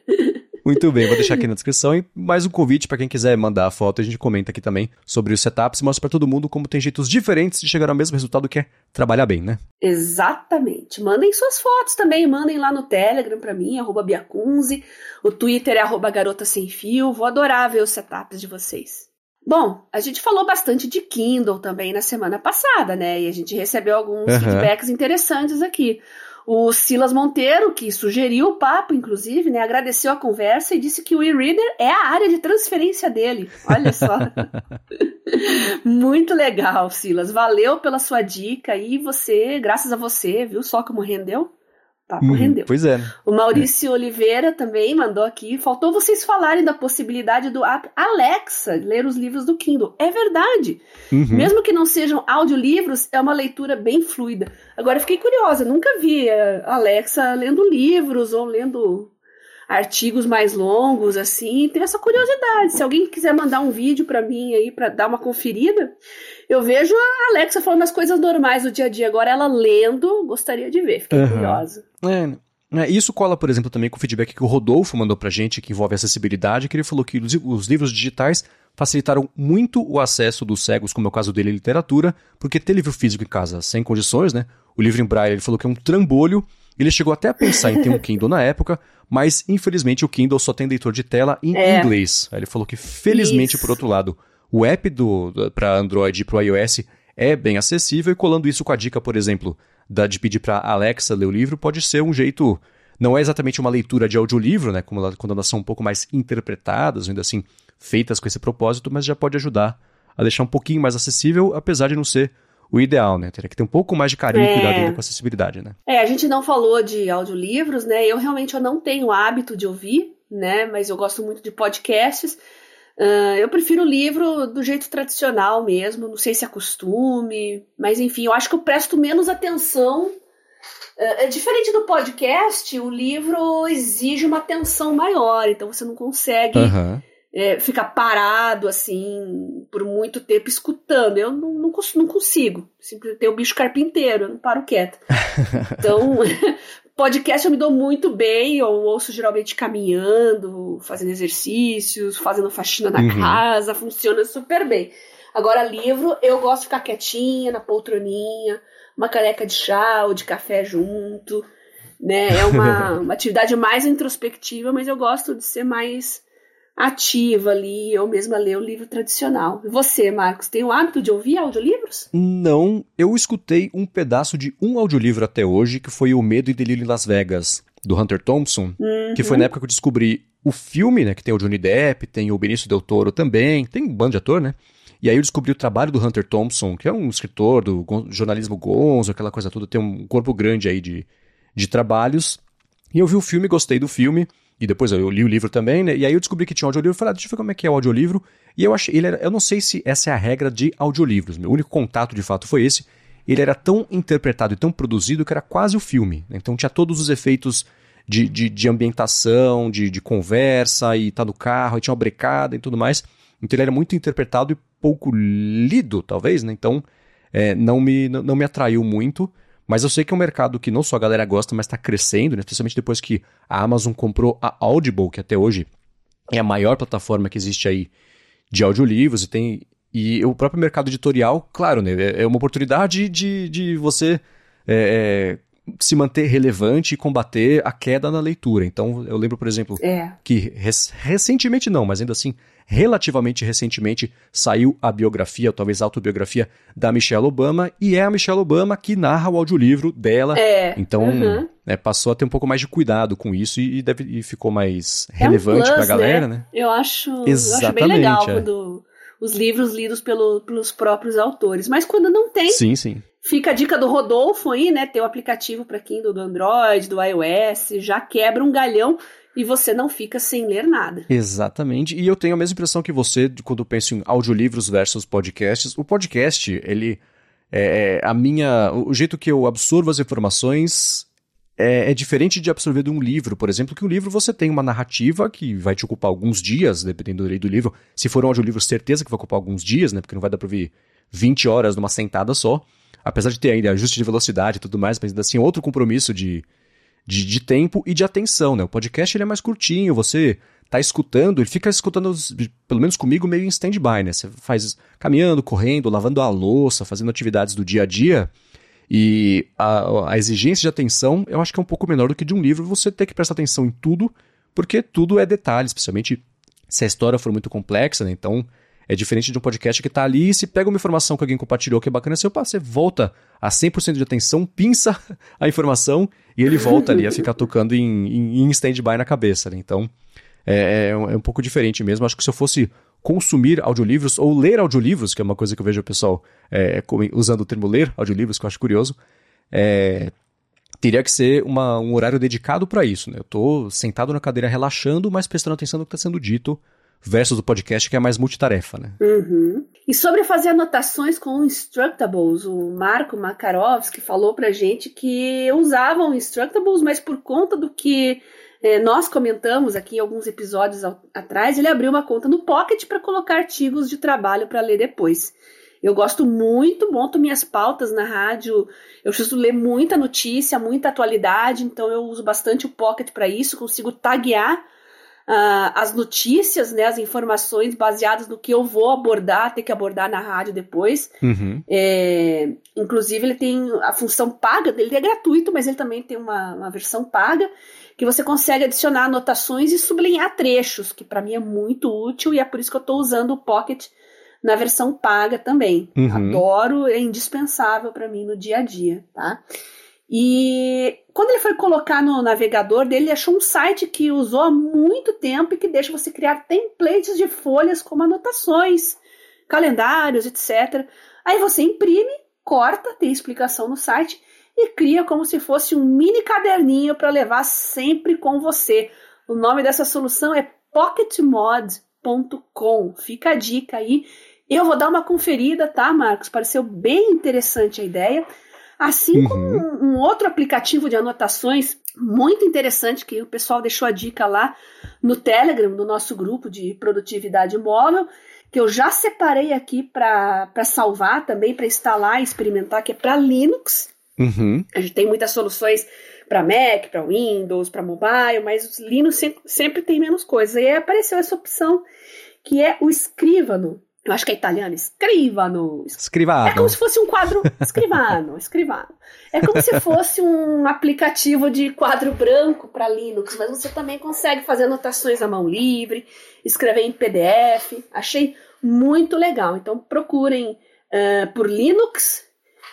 Speaker 1: Muito bem, vou deixar aqui na descrição e mais um convite para quem quiser mandar a foto, a gente comenta aqui também sobre os setups mostra para todo mundo como tem jeitos diferentes de chegar ao mesmo resultado que é trabalhar bem, né?
Speaker 2: Exatamente. Mandem suas fotos também, mandem lá no Telegram para mim, arroba Biacunze, o Twitter é arroba Garota Sem Fio, vou adorar ver os setups de vocês. Bom, a gente falou bastante de Kindle também na semana passada, né? E a gente recebeu alguns uhum. feedbacks interessantes aqui. O Silas Monteiro, que sugeriu o papo, inclusive, né, agradeceu a conversa e disse que o e-reader é a área de transferência dele. Olha só. (laughs) Muito legal, Silas. Valeu pela sua dica e você, graças a você, viu só como rendeu? Papo uhum, rendeu.
Speaker 1: Pois é.
Speaker 2: O Maurício é. Oliveira também mandou aqui. Faltou vocês falarem da possibilidade do app Alexa ler os livros do Kindle. É verdade. Uhum. Mesmo que não sejam audiolivros, é uma leitura bem fluida. Agora, fiquei curiosa. Nunca vi a Alexa lendo livros ou lendo artigos mais longos, assim, tenho essa curiosidade. Se alguém quiser mandar um vídeo para mim aí para dar uma conferida, eu vejo a Alexa falando as coisas normais do dia a dia. Agora ela lendo, gostaria de ver, fiquei uhum. curiosa.
Speaker 1: É, é, isso cola, por exemplo, também com o feedback que o Rodolfo mandou pra gente, que envolve acessibilidade, que ele falou que os, os livros digitais facilitaram muito o acesso dos cegos, como é o caso dele, à literatura, porque ter livro físico em casa sem condições, né? O livro em braille, ele falou que é um trambolho. Ele chegou até a pensar em ter um Kindle na época, mas infelizmente o Kindle só tem leitor de tela em é. inglês. Ele falou que felizmente, isso. por outro lado, o app do, para Android e para o iOS é bem acessível e colando isso com a dica, por exemplo, da, de pedir para Alexa ler o livro, pode ser um jeito. Não é exatamente uma leitura de audiolivro, né? Como quando elas são um pouco mais interpretadas, ainda assim, feitas com esse propósito, mas já pode ajudar a deixar um pouquinho mais acessível, apesar de não ser o ideal, né? Teria que ter um pouco mais de carinho é. e cuidado ainda com a acessibilidade, né?
Speaker 2: É, a gente não falou de audiolivros, né? Eu realmente eu não tenho hábito de ouvir, né? Mas eu gosto muito de podcasts. Uh, eu prefiro o livro do jeito tradicional mesmo, não sei se é costume, mas enfim, eu acho que eu presto menos atenção. Uh, diferente do podcast, o livro exige uma atenção maior, então você não consegue uhum. é, ficar parado assim por muito tempo escutando. Eu não, não, não consigo. Simplesmente tem o bicho carpinteiro, eu não paro quieto. (laughs) Então, Podcast eu me dou muito bem, eu ouço geralmente caminhando, fazendo exercícios, fazendo faxina na uhum. casa, funciona super bem. Agora, livro, eu gosto de ficar quietinha, na poltroninha, uma caneca de chá ou de café junto, né? É uma, (laughs) uma atividade mais introspectiva, mas eu gosto de ser mais ativa ali, eu mesma ler o livro tradicional. Você, Marcos, tem o hábito de ouvir audiolivros?
Speaker 1: Não, eu escutei um pedaço de um audiolivro até hoje, que foi O Medo e Delírio em Las Vegas, do Hunter Thompson, uhum. que foi na época que eu descobri o filme, né, que tem o Johnny Depp, tem o Benício Del Toro também, tem um bando de ator, né? E aí eu descobri o trabalho do Hunter Thompson, que é um escritor do jornalismo gonzo, aquela coisa toda, tem um corpo grande aí de, de trabalhos. E eu vi o filme, gostei do filme, e depois eu li o livro também, né? E aí eu descobri que tinha um audiolivro falei, ah, deixa eu ver como é que é o audiolivro. E eu achei, ele era, eu não sei se essa é a regra de audiolivros. Meu único contato de fato foi esse. Ele era tão interpretado e tão produzido que era quase o filme. Né? Então tinha todos os efeitos de, de, de ambientação, de, de, conversa, e tá no carro, e tinha uma brecada e tudo mais. Então ele era muito interpretado e pouco lido, talvez, né? Então é, não, me, não me atraiu muito. Mas eu sei que é um mercado que não só a galera gosta, mas está crescendo, né? especialmente depois que a Amazon comprou a Audible, que até hoje é a maior plataforma que existe aí de audiolivros e tem. E o próprio mercado editorial, claro, né? É, é uma oportunidade de, de você é, é, se manter relevante e combater a queda na leitura. Então, eu lembro, por exemplo, é. que recentemente não, mas ainda assim, relativamente recentemente saiu a biografia, talvez autobiografia, da Michelle Obama, e é a Michelle Obama que narra o audiolivro dela. É. Então, uhum. né, passou a ter um pouco mais de cuidado com isso e, deve, e ficou mais é relevante um plus, pra galera, né? né?
Speaker 2: Eu acho, Exatamente, eu acho bem legal é. quando os livros lidos pelo, pelos próprios autores. Mas quando não tem.
Speaker 1: Sim, sim.
Speaker 2: Fica a dica do Rodolfo aí, né? Ter o aplicativo para Kindle do Android, do iOS, já quebra um galhão e você não fica sem ler nada.
Speaker 1: Exatamente. E eu tenho a mesma impressão que você quando penso em audiolivros versus podcasts. O podcast, ele é, é a minha, o jeito que eu absorvo as informações é, é, diferente de absorver de um livro, por exemplo, que o livro você tem uma narrativa que vai te ocupar alguns dias, dependendo do livro. Se for um audiolivro, certeza que vai ocupar alguns dias, né? Porque não vai dar para ouvir 20 horas numa sentada só. Apesar de ter ainda ajuste de velocidade e tudo mais, mas ainda assim outro compromisso de, de, de tempo e de atenção, né? O podcast ele é mais curtinho, você tá escutando, ele fica escutando, pelo menos comigo, meio em stand-by, né? Você faz caminhando, correndo, lavando a louça, fazendo atividades do dia a dia. E a, a, exigência de atenção eu acho que é um pouco menor do que de um livro, você ter que prestar atenção em tudo, porque tudo é detalhe, especialmente se a história for muito complexa, né? Então é diferente de um podcast que está ali e se pega uma informação que alguém compartilhou que é bacana, você, opa, você volta a 100% de atenção, pinça (laughs) a informação e ele volta ali a ficar tocando em, em, em stand-by na cabeça. Né? Então é, é, é, um pouco diferente mesmo. Acho que se eu fosse consumir audiolivros ou ler audiolivros, que é uma coisa que eu vejo o pessoal é, usando o termo ler audiolivros, que eu acho curioso, é, teria que ser uma, um horário dedicado para isso. Né? Eu estou sentado na cadeira relaxando, mas prestando atenção no que está sendo dito versus do podcast que é mais multitarefa, né?
Speaker 2: Uhum. E sobre fazer anotações com Instructables, o Marco Makarovski falou pra gente que usavam Instructables, mas por conta do que é, nós comentamos aqui alguns episódios ao, atrás, ele abriu uma conta no Pocket para colocar artigos de trabalho para ler depois. Eu gosto muito, monto minhas pautas na rádio. Eu preciso ler muita notícia, muita atualidade, então eu uso bastante o Pocket para isso. Consigo taguear uh, as notícias, né, as informações baseadas no que eu vou abordar, ter que abordar na rádio depois.
Speaker 1: Uhum.
Speaker 2: É, inclusive, ele tem a função paga, ele é gratuito, mas ele também tem uma, uma versão paga que você consegue adicionar anotações e sublinhar trechos, que para mim é muito útil e é por isso que eu estou usando o Pocket na versão paga também.
Speaker 1: Uhum.
Speaker 2: Adoro, é indispensável para mim no dia a dia, tá? E quando ele foi colocar no navegador dele, ele achou um site que usou há muito tempo e que deixa você criar templates de folhas como anotações, calendários, etc. Aí você imprime, corta, tem explicação no site e cria como se fosse um mini caderninho para levar sempre com você. O nome dessa solução é pocketmod.com. Fica a dica aí. Eu vou dar uma conferida, tá, Marcos? Pareceu bem interessante a ideia. Assim uhum. como um, um, outro aplicativo de anotações muito interessante que o pessoal deixou a dica lá no Telegram, no nosso grupo de produtividade móvel, que eu já separei aqui para sempre também, para instalar e experimentar, que é para Linux.
Speaker 1: Uhum.
Speaker 2: A gente tem muitas soluções para Mac, para Windows, para mobile, mas Linux sempre, sempre, tem menos coisas. E aí apareceu essa opção que é o Escrivano. Eu acho que é italiano, Escrivano.
Speaker 1: Escrivano.
Speaker 2: É como se fosse um quadro. Escrivano, (laughs) Escrivano. É como se fosse um aplicativo de quadro branco para Linux, mas você também consegue fazer anotações à mão livre, escrever em PDF. Achei muito legal. Então procurem uh, por Linux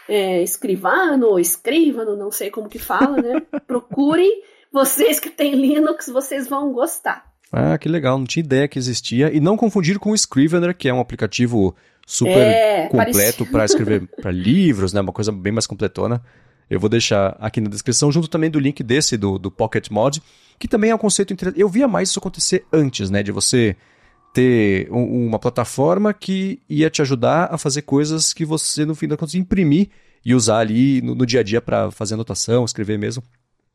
Speaker 2: é, escrivano ou escrivano, não sei como que fala, né? (laughs) Procurem, vocês que têm Linux, vocês vão gostar.
Speaker 1: Ah, que legal, não tinha ideia que existia. E não confundir com o Scrivener, que é um aplicativo super é, completo para escrever (laughs) para livros, né? Uma coisa bem mais completona. Eu vou deixar aqui na descrição, junto também do link desse, do, do Pocket Mod, que também é um conceito interessante. Eu via mais isso acontecer antes, né? De você ter um, uma plataforma que ia te ajudar a fazer coisas que você, no fim da contas, imprimir e usar ali no, no dia a dia para fazer anotação, escrever mesmo.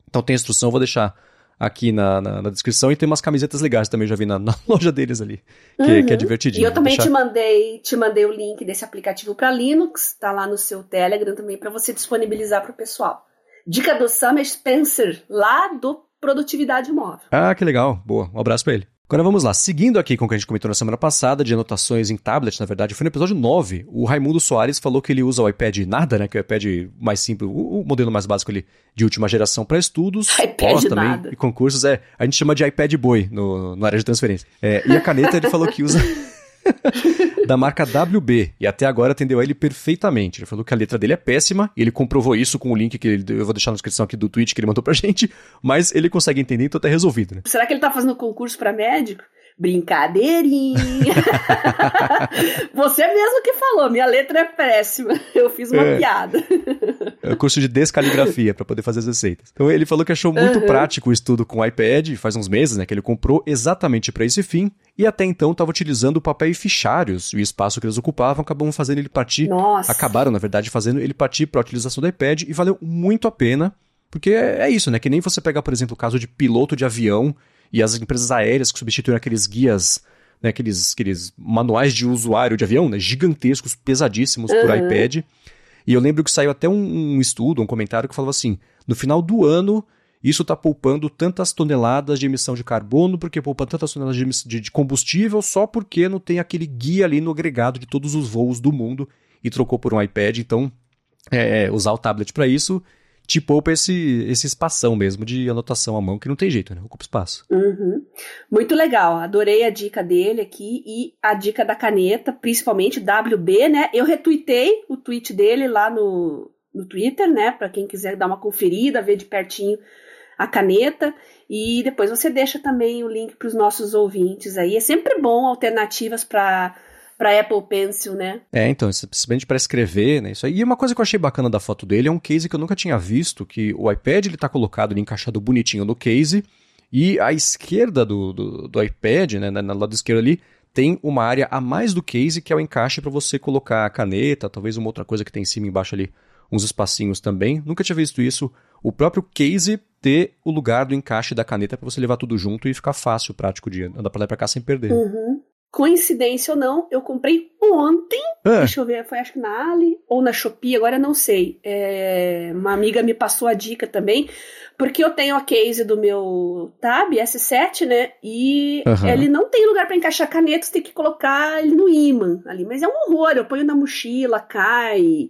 Speaker 1: Então tem instrução, vou deixar aqui na, na, na, descrição e tem umas camisetas legais também, já vi na, (laughs) na loja deles ali, que, uhum. que é divertidinho.
Speaker 2: E eu também deixar... te mandei te mandei o link desse aplicativo para Linux, tá lá no seu Telegram também para você disponibilizar para o pessoal. Dica do Summer Spencer, lá do Produtividade Móvel.
Speaker 1: Ah, que legal. Boa. Um abraço para ele. Agora vamos lá, seguindo aqui com o que a gente comentou na semana passada, de anotações em tablet, na verdade, foi no episódio 9. O Raimundo Soares falou que ele usa o iPad nada, né? Que é o iPad mais simples, o, modelo mais básico ali de última geração para estudos. (laughs)
Speaker 2: iPad também nada.
Speaker 1: e concursos. É, a gente chama de iPad Boy no, no área de transferência. É, e a caneta ele falou que usa. (laughs) (laughs) da marca WB e até agora atendeu a ele perfeitamente. Ele falou que a letra dele é péssima ele comprovou isso com o link que ele, eu vou deixar na descrição aqui do tweet que ele mandou pra (laughs) gente, mas ele consegue entender, então tá resolvido, né?
Speaker 2: Será que ele tá fazendo concurso para médico? Brincadeirinha. (laughs) Você mesmo que falou, minha letra é péssima. Eu fiz uma é, piada.
Speaker 1: É o curso de descaligrafia para poder fazer as receitas. Então ele falou que achou muito uhum. prático o estudo com o iPad, faz uns meses, né, que ele comprou exatamente para esse fim, e até então estava utilizando papel e fichários, e o espaço que eles ocupavam acabam fazendo ele partir,
Speaker 2: Nossa.
Speaker 1: acabaram na verdade fazendo ele partir para a utilização do iPad e valeu muito a pena. Porque é, é isso, né? Que nem você pegar, por exemplo, o caso de piloto de avião e as empresas aéreas que substituem aqueles guias, né, aqueles, aqueles manuais de usuário de avião, né, gigantescos, pesadíssimos uhum. por iPad. E eu lembro que saiu até um, um, estudo, um comentário que falava assim: no final do ano, isso está poupando tantas toneladas de emissão de carbono, porque poupa tantas toneladas de, de combustível, só porque não tem aquele guia ali no agregado de todos os voos do mundo e trocou por um iPad. Então, é, é usar o tablet para isso te poupa esse, esse espação mesmo de anotação à mão, que não tem jeito, né? Ocupa espaço.
Speaker 2: Uhum. Muito legal, adorei a dica dele aqui e a dica da caneta, principalmente WB, né? Eu retuitei o tweet dele lá no, no Twitter, né? Para quem quiser dar uma conferida, ver de pertinho a caneta. E depois você deixa também o link para os nossos ouvintes aí. É sempre bom alternativas para para Apple Pencil, né?
Speaker 1: É, então, simplesmente para escrever, né? Isso aí. E uma coisa que eu achei bacana da foto dele é um case que eu nunca tinha visto, que o iPad ele tá colocado ali, encaixado bonitinho no case, E à esquerda do, do, do iPad, né, no lado esquerdo ali, tem uma área a mais do case que é o encaixe para você colocar a caneta, talvez uma outra coisa que tem em cima e embaixo ali, uns espacinhos também. Nunca tinha visto isso. O próprio case ter o lugar do encaixe da caneta para você levar tudo junto e ficar fácil, prático de andar para lá e para cá sem perder.
Speaker 2: Uhum coincidência ou não, eu comprei ontem. É. Deixa eu ver, foi acho que na Ali ou na Shopee, agora não sei. É, uma amiga me passou a dica também, porque eu tenho a case do meu Tab S7, né? E uhum. ele não tem lugar para encaixar caneta, você tem que colocar ele no imã ali. Mas é um horror, eu ponho na mochila, cai.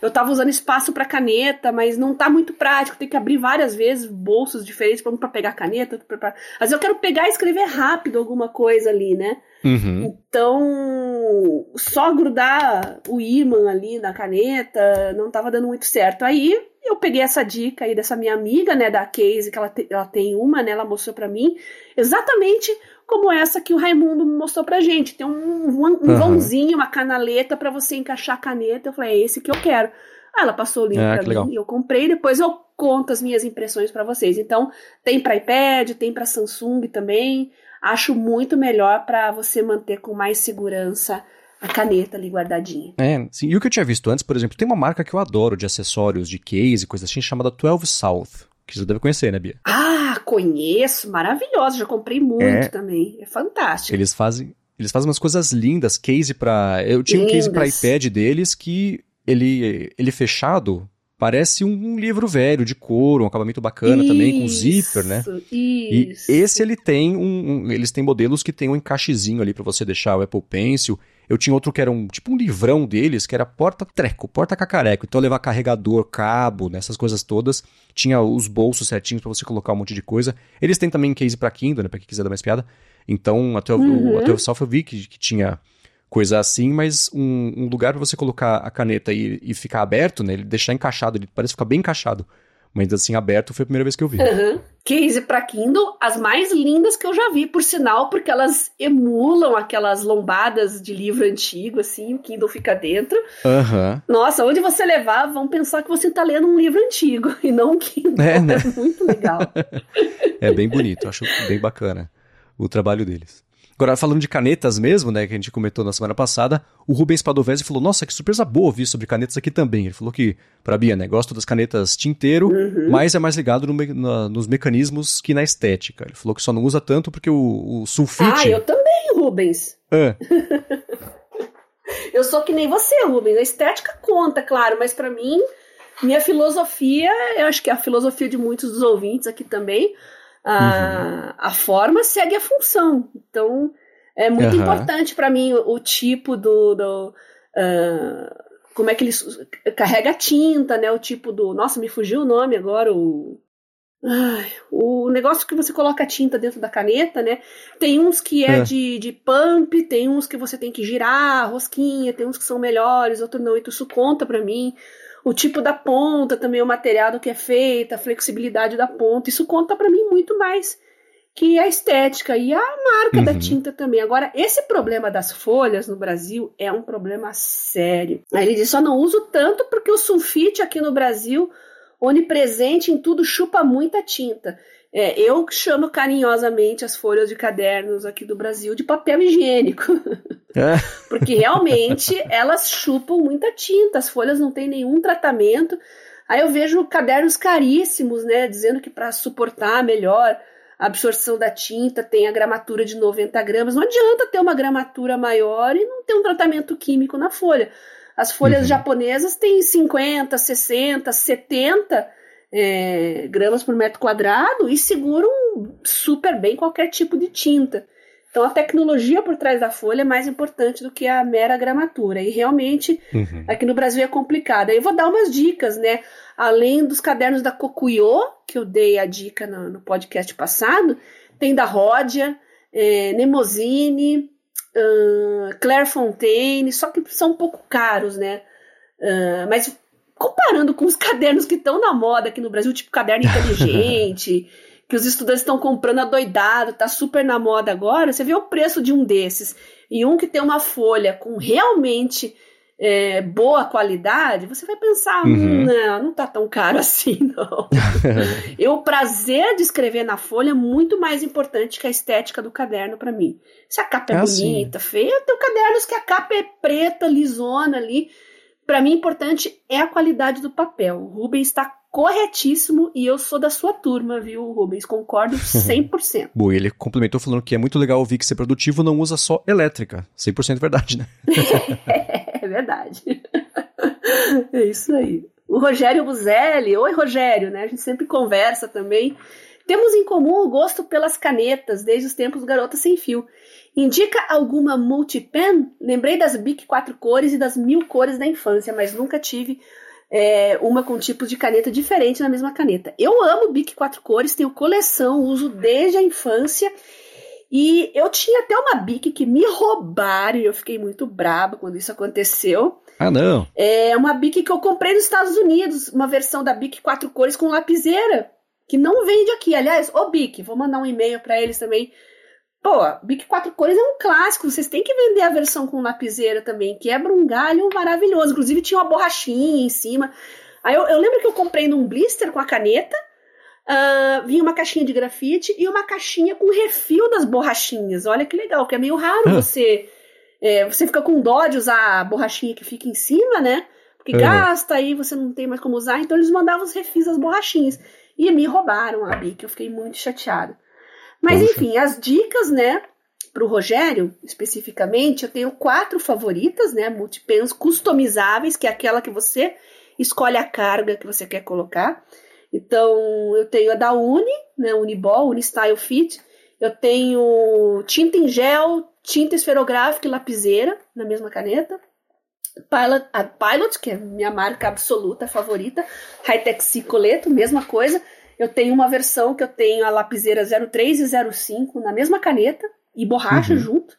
Speaker 2: Eu tava usando espaço para caneta, mas não tá muito prático. Tem que abrir várias vezes bolsos diferentes para pegar caneta. Pra, pra... Às vezes eu quero pegar e escrever rápido alguma coisa ali, né?
Speaker 1: Uhum.
Speaker 2: Então, só grudar o ímã ali na caneta não tava dando muito certo. Aí eu peguei essa dica aí dessa minha amiga, né, da Case, que ela, te, ela tem uma, né, ela mostrou para mim exatamente como essa que o Raimundo mostrou pra gente. Tem um, um, um uhum. vãozinho, uma canaleta para você encaixar a caneta. Eu falei, é esse que eu quero. Ah, ela passou o link ah, pra mim, legal. eu comprei, depois eu conto as minhas impressões para vocês. Então, tem para iPad, tem para Samsung também. Acho muito melhor para você manter com mais segurança a caneta ali guardadinha.
Speaker 1: É, sim. E o que eu tinha visto antes, por exemplo, tem uma marca que eu adoro de acessórios, de case e coisas assim, chamada 12 South. Que você deve conhecer, né, Bia?
Speaker 2: Ah, conheço, maravilhosa, já comprei muito é, também. É fantástico.
Speaker 1: Eles fazem, eles fazem umas coisas lindas, case para, eu tinha lindas. um case para iPad deles que ele ele fechado parece um, livro velho de couro, um acabamento bacana isso, também com zíper, né?
Speaker 2: Isso.
Speaker 1: E esse ele tem um, um, eles têm modelos que tem um encaixezinho ali para você deixar o Apple Pencil eu tinha outro que era um tipo um livrão deles, que era porta-treco, porta-cacareco. Então levar carregador, cabo, nessas né, coisas todas. Tinha os bolsos certinhos para você colocar um monte de coisa. Eles têm também case para Kindle, né, para quem quiser dar mais piada. Então, até uhum. o, até o software eu vi que, que tinha coisa assim, mas um, um lugar para você colocar a caneta e, e ficar aberto, né? Ele deixar encaixado, ele parece ficar bem encaixado mas assim, aberto foi a primeira vez que eu vi.
Speaker 2: Uhum. Case para Kindle, as mais lindas que eu já vi, por sinal, porque elas emulam aquelas lombadas de livro antigo, assim, o Kindle fica dentro.
Speaker 1: Uhum.
Speaker 2: Nossa, onde você levar, vão pensar que você está lendo um livro antigo (laughs) e não um Kindle. É, né? é muito legal. (laughs)
Speaker 1: é bem bonito, acho bem bacana o trabalho deles. Agora, falando de canetas mesmo, né, que a gente comentou na semana passada, o Rubens Padovese falou, nossa, que surpresa boa ouvir sobre canetas aqui também. Ele falou que, pra Bia, né, gosta das canetas tinteiro, uhum. mas é mais ligado no na, nos mecanismos que na estética. Ele falou que só não usa tanto porque o, o sulfite...
Speaker 2: Ah, eu também, Rubens.
Speaker 1: É. (laughs)
Speaker 2: eu sou que nem você, Rubens. A estética conta, claro, mas para mim, minha filosofia, eu acho que é a filosofia de muitos dos ouvintes aqui também, a, uhum. a forma segue a função. Então, é muito uhum. importante para mim o, o, tipo do. do uh, como é que ele carrega a tinta, né? O tipo do. Nossa, me fugiu o nome agora, o. Ai, o negócio que você coloca a tinta dentro da caneta, né? Tem uns que é, é, De, de pump, tem uns que você tem que girar a rosquinha, tem uns que são melhores, outros não. Então isso conta para mim o tipo da ponta, também o material do que é feita, a flexibilidade da ponta. Isso conta para mim muito mais que a estética e a marca uhum. da tinta também. Agora, esse problema das folhas no Brasil é um problema sério. Aí ele diz: só não uso tanto porque o sulfite aqui no Brasil, onipresente em tudo, chupa muita tinta. É, eu chamo carinhosamente as folhas de cadernos aqui do Brasil de papel higiênico. (laughs) É. Porque realmente elas chupam muita tinta, as folhas não têm nenhum tratamento. Aí eu vejo cadernos caríssimos, né, dizendo que para suportar melhor a absorção da tinta tem a gramatura de 90 gramas. Não adianta ter uma gramatura maior e não ter um tratamento químico na folha. As folhas uhum. japonesas têm 50, 60, 70 é, gramas por metro quadrado e seguram super bem qualquer tipo de tinta. Então a tecnologia por trás da folha é mais importante do que a mera gramatura. E realmente uhum. aqui no Brasil é complicado. Eu vou dar umas dicas, né? Além dos cadernos da Kokuyo, que eu dei a dica no, no podcast passado, tem da Rodia, é, Nemosine, uh, Claire Fontaine, só que são um pouco caros, né? Uh, mas comparando com os cadernos que estão na moda aqui no Brasil, tipo caderno inteligente, (laughs) que os estudantes estão comprando adoidado, tá super na moda agora, você vê o preço de um desses e um que tem uma folha com realmente é, boa qualidade, você vai pensar, uhum. não, não tá tão caro (laughs) assim, não. (laughs) e o prazer de escrever na folha é muito mais importante que a estética do caderno para mim. Se a capa é, é bonita, assim. feia, eu tenho cadernos que a capa é preta, lisona ali. Para mim, importante é a qualidade do papel. O Rubens está corretíssimo e eu sou da sua turma, viu, Rubens? Concordo (laughs) 100%.
Speaker 1: Bom, ele complementou falando que é muito legal ouvir que ser produtivo não usa só elétrica. 100% verdade, né? (laughs)
Speaker 2: é verdade. é isso aí. O Rogério Buzelli, oi Rogério, né? A gente sempre conversa também. Temos em comum o gosto pelas canetas, desde os tempos do Garota Sem Fio. Indica alguma multipen? Lembrei das Bic quatro cores e das mil cores da infância, mas nunca tive é, uma com tipos de caneta diferente na mesma caneta. Eu amo Bic quatro cores, tenho coleção, uso desde a infância. E eu tinha até uma Bic que me roubaram e eu fiquei muito braba quando isso aconteceu.
Speaker 1: Ah, não.
Speaker 2: É uma Bic que eu comprei nos Estados Unidos, uma versão da Bic quatro cores com lapiseira, que não vende aqui. Aliás, ô Bic, vou mandar um e-mail para eles também Pô, Bic quatro cores é um clássico, vocês têm que vender a versão com lapiseira também, quebra um galho maravilhoso. Inclusive tinha uma borrachinha em cima. Aí eu, eu lembro que eu comprei num blister com a caneta, uh, vinha uma caixinha de grafite e uma caixinha com refil das borrachinhas. Olha que legal, que é meio raro você. É, você fica com dó de usar a borrachinha que fica em cima, né? Porque uhum. gasta aí, você não tem mais como usar, então eles mandavam os refis das borrachinhas. E me roubaram a Bic, eu fiquei muito chateada. Mas Poxa. enfim, as dicas, né? Para o Rogério, especificamente, eu tenho quatro favoritas, né? Multipens customizáveis, que é aquela que você escolhe a carga que você quer colocar. Então, eu tenho a da Uni, né? Uniball, Unistyle Fit. Eu tenho tinta em gel, tinta esferográfica e lapiseira na mesma caneta. Pilot, a Pilot, que é minha marca absoluta favorita. Hightech Cicoleto, mesma coisa. Eu tenho uma versão que eu tenho a lapiseira 03 e 05 na mesma caneta e borracha uhum. junto.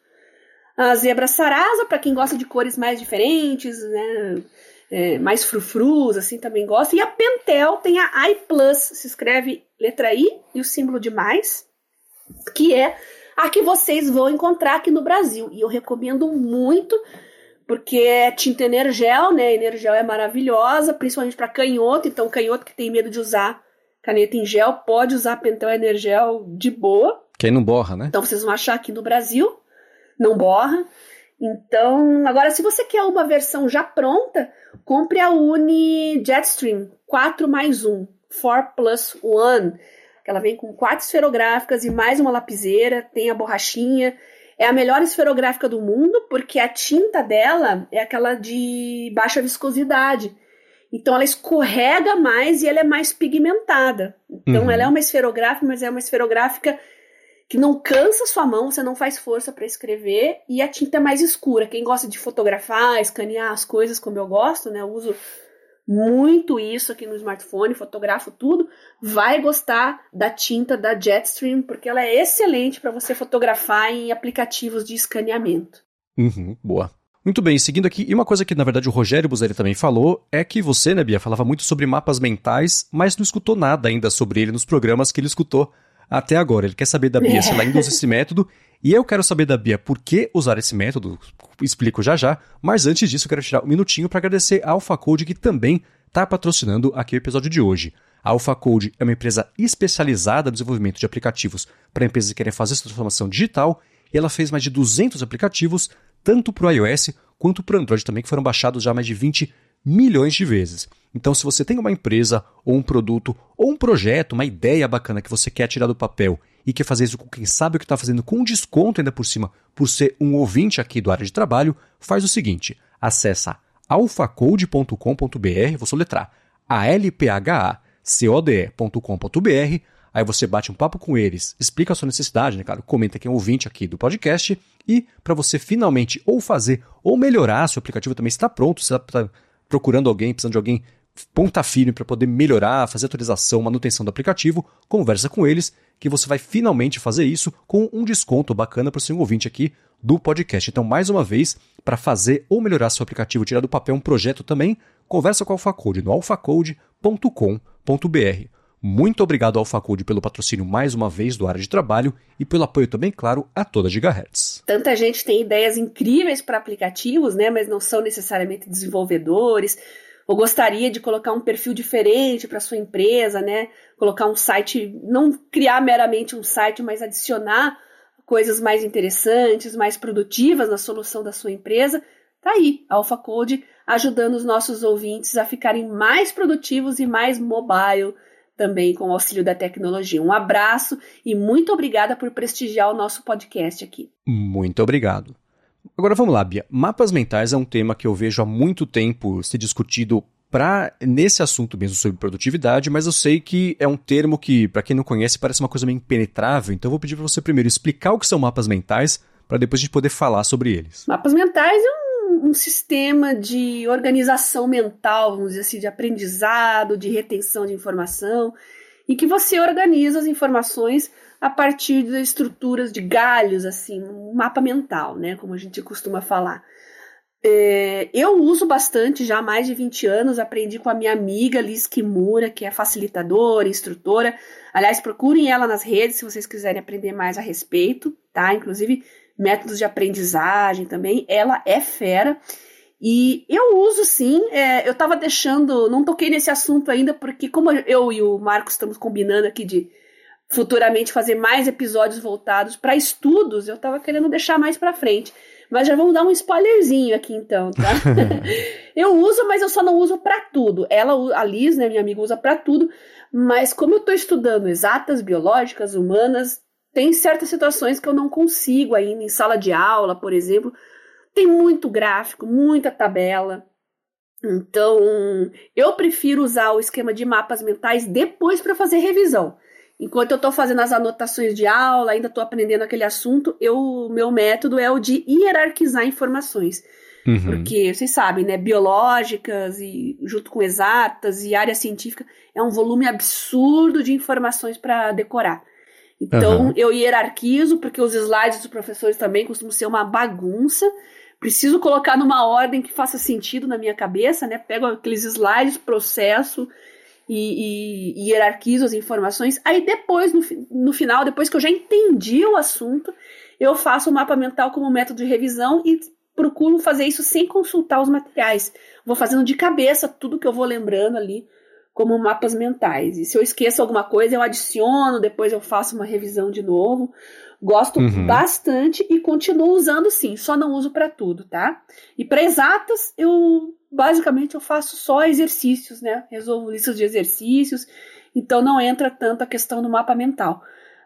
Speaker 2: A zebra sarasa, para quem gosta de cores mais diferentes, né? É, mais frufrus, assim, também gosta. E a Pentel tem a I Plus, se escreve letra I e o símbolo de mais, que é a que vocês vão encontrar aqui no Brasil. E eu recomendo muito, porque é tinta Energel, né? Energel é maravilhosa, principalmente para canhoto. Então, canhoto que tem medo de usar caneta em gel, pode usar Pentel Energel de boa.
Speaker 1: Quem não borra, né?
Speaker 2: Então vocês vão achar aqui no Brasil, não borra. Então, agora se você quer uma versão já pronta, compre a Uni Jetstream 4 mais 1, 4 plus 1. Ela vem com quatro esferográficas e mais uma lapiseira, tem a borrachinha. É a melhor esferográfica do mundo, porque a tinta dela é aquela de baixa viscosidade. Então ela escorrega mais e ela é mais pigmentada. Então uhum. ela é uma esferográfica, mas é uma esferográfica que não cansa sua mão, você não faz força para escrever e a tinta é mais escura. Quem gosta de fotografar, escanear as coisas como eu gosto, né? Eu uso muito isso aqui no smartphone, fotografo tudo, vai gostar da tinta da Jetstream, porque ela é excelente para você fotografar em aplicativos de escaneamento.
Speaker 1: Uhum, boa. Muito bem, seguindo aqui, e uma coisa que na verdade o Rogério Buzelli também falou é que você, né, Bia, falava muito sobre mapas mentais, mas não escutou nada ainda sobre ele nos programas que ele escutou até agora. Ele quer saber da Bia (laughs) se ela ainda usa esse método, e eu quero saber da Bia por que usar esse método, explico já já, mas antes disso eu quero tirar um minutinho para agradecer a AlphaCode que também está patrocinando aqui o episódio de hoje. A AlphaCode é uma empresa especializada no desenvolvimento de aplicativos para empresas que querem fazer essa transformação digital, e ela fez mais de 200 aplicativos tanto para o iOS quanto para o Android também, que foram baixados já mais de 20 milhões de vezes. Então, se você tem uma empresa, ou um produto, ou um projeto, uma ideia bacana que você quer tirar do papel e quer fazer isso com quem sabe o que está fazendo com desconto ainda por cima, por ser um ouvinte aqui do área de trabalho, faz o seguinte: acessa alfacode.com.br, vou soletrar, a l p h a c o d e.com.br Aí você bate um papo com eles, explica a sua necessidade, né, claro, comenta quem é ouvinte aqui do podcast e para você finalmente ou fazer ou melhorar seu aplicativo também está pronto, você está procurando alguém, precisando de alguém ponta firme para poder melhorar, fazer atualização, manutenção do aplicativo, conversa com eles que você vai finalmente fazer isso com um desconto bacana para o seu ouvinte aqui do podcast. Então, mais uma vez, para fazer ou melhorar seu aplicativo, tirar do papel um projeto também, conversa com a AlphaCode no alphacode.com.br. Muito obrigado ao Facode pelo patrocínio mais uma vez do área de trabalho e pelo apoio também, claro, a toda Gigahertz.
Speaker 2: Tanta gente tem ideias incríveis para aplicativos, né, mas não são necessariamente desenvolvedores, ou gostaria de colocar um perfil diferente para sua empresa, né? Colocar um site, não criar meramente um site, mas adicionar coisas mais interessantes, mais produtivas na solução da sua empresa. Tá aí, Alpha Code ajudando os nossos ouvintes a ficarem mais produtivos e mais mobile também com o auxílio da tecnologia. Um abraço e muito obrigada por prestigiar o nosso podcast aqui.
Speaker 1: Muito obrigado. Agora vamos lá, Bia. Mapas mentais é um tema que eu vejo há muito tempo ser discutido para nesse assunto mesmo sobre produtividade, mas eu sei que é um termo que, para quem não conhece, parece uma coisa meio impenetrável. Então eu vou pedir para você primeiro explicar o que são mapas mentais, para depois a gente poder falar sobre eles.
Speaker 2: Mapas mentais é um, um sistema de organização mental, vamos dizer assim, de aprendizado, de retenção de informação, e que você organiza as informações a partir de estruturas de galhos, assim, um mapa mental, né, como a gente costuma falar. É, eu uso bastante já há mais de 20 anos, aprendi com a minha amiga Liz Kimura, que é facilitadora, instrutora. Aliás, procurem ela nas redes se vocês quiserem aprender mais a respeito, tá? Inclusive, métodos de aprendizagem também. Ela é fera. E eu uso sim, é, eu tava deixando, não toquei nesse assunto ainda, porque como eu e o Marcos estamos combinando aqui de futuramente fazer mais episódios voltados para estudos, eu estava querendo deixar mais para frente. Mas já vamos dar um spoilerzinho aqui então, tá? (laughs) eu uso, mas eu só não uso para tudo. Ela, a Liz, né, minha amiga, usa para tudo, mas como eu estou estudando exatas, biológicas, humanas, tem certas situações que eu não consigo ainda, em sala de aula, por exemplo. Tem muito gráfico, muita tabela. Então, eu prefiro usar o esquema de mapas mentais depois para fazer revisão. Enquanto eu estou fazendo as anotações de aula, ainda estou aprendendo aquele assunto, eu meu método é o de hierarquizar informações. Uhum. Porque vocês sabem, né? Biológicas e junto com exatas e área científica é um volume absurdo de informações para decorar. Então uhum. eu hierarquizo, porque os slides dos professores também costumam ser uma bagunça. Preciso colocar numa ordem que faça sentido na minha cabeça, né? Pego aqueles slides, processo e, e, e hierarquizo as informações. Aí depois, no, no final, depois que eu já entendi o assunto, eu faço o mapa mental como método de revisão e procuro fazer isso sem consultar os materiais. Vou fazendo de cabeça tudo que eu vou lembrando ali como mapas mentais. E se eu esqueço alguma coisa, eu adiciono, depois eu faço uma revisão de novo. Gosto uhum. bastante e continuo usando sim, só não uso para tudo, tá? E para exatas, eu basicamente eu faço só exercícios, né? Resolvo listas de exercícios, então não entra tanto a questão do mapa mental.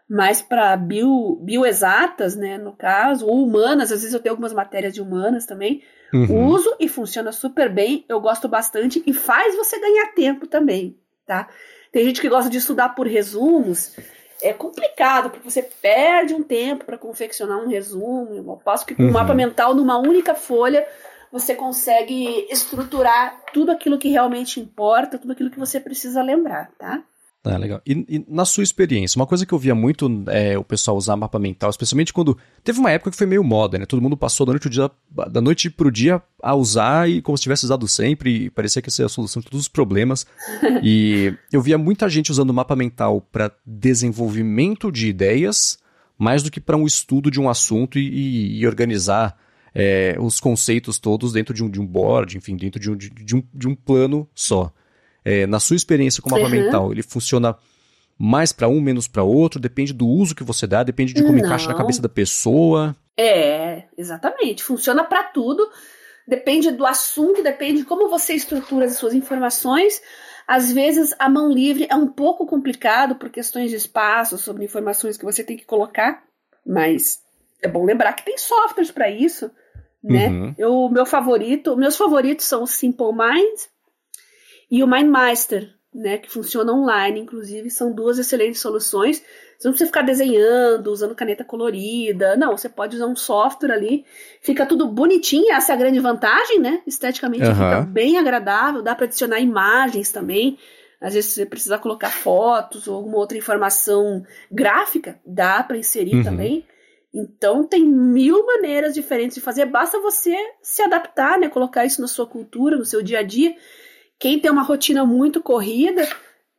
Speaker 2: Mas para bio, bioexatas, né, no caso, ou humanas, às vezes eu tenho algumas matérias de humanas também, uhum. uso e funciona super bem, eu gosto bastante e faz você ganhar tempo também, tá? Tem gente que gosta de estudar por resumos, é complicado, porque você perde um tempo para confeccionar um resumo, eu passo que com uhum. um mapa mental numa única folha você consegue estruturar tudo aquilo que realmente importa, tudo aquilo que você precisa lembrar, tá?
Speaker 1: Ah, legal. E, e, na sua experiência, uma coisa que eu via muito é, o pessoal usar mapa mental, especialmente quando. Teve uma época que foi meio moda, né? Todo mundo passou da noite, dia, da noite pro dia a usar e como se tivesse usado sempre, e parecia que ia ser a solução de todos os problemas. (laughs) e eu via muita gente usando mapa mental para desenvolvimento de ideias, mais do que para um estudo de um assunto e, e organizar é, os conceitos todos dentro de um, de um board, enfim, dentro de um, de, de um, de um plano só. É, na sua experiência com o mapa uhum. mental, ele funciona mais para um, menos para outro? Depende do uso que você dá, depende de como Não. encaixa na cabeça da pessoa?
Speaker 2: É, exatamente. Funciona para tudo. Depende do assunto, depende de como você estrutura as suas informações. Às vezes a mão livre é um pouco complicado por questões de espaço, sobre informações que você tem que colocar, mas é bom lembrar que tem softwares para isso né? Uhum. Eu, meu favorito, meus favoritos são o Simple Mind e o MindMaster, né? Que funciona online, inclusive, são duas excelentes soluções. Você não precisa ficar desenhando, usando caneta colorida. Não, você pode usar um software ali. Fica tudo bonitinho, essa é a grande vantagem, né? Esteticamente uhum. fica bem agradável, dá para adicionar imagens também. Às vezes você precisa colocar fotos ou alguma outra informação gráfica, dá para inserir uhum. também. Então tem mil maneiras diferentes de fazer, basta você se adaptar, né? Colocar isso na sua cultura, no seu dia a dia. Quem tem uma rotina muito corrida,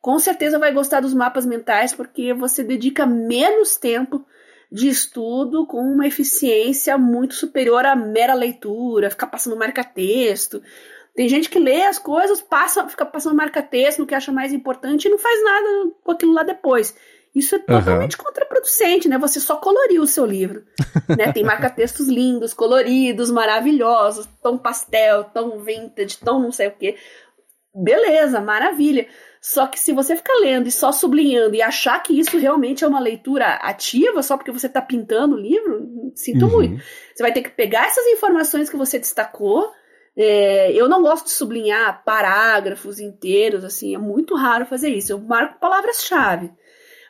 Speaker 2: com certeza vai gostar dos mapas mentais, porque você dedica menos tempo de estudo com uma eficiência muito superior à mera leitura, ficar passando marca-texto. Tem gente que lê as coisas, passa, fica passando marca-texto no que acha mais importante e não faz nada com aquilo lá depois. Isso é totalmente uhum. contraproducente, né? Você só coloriu o seu livro. né? Tem marca-textos lindos, coloridos, maravilhosos, tão pastel, tão vintage, tão não sei o quê. Beleza, maravilha. Só que se você ficar lendo e só sublinhando e achar que isso realmente é uma leitura ativa, só porque você está pintando o livro, sinto uhum. muito. Você vai ter que pegar essas informações que você destacou. É, eu não gosto de sublinhar parágrafos inteiros, assim, é muito raro fazer isso. Eu marco palavras-chave.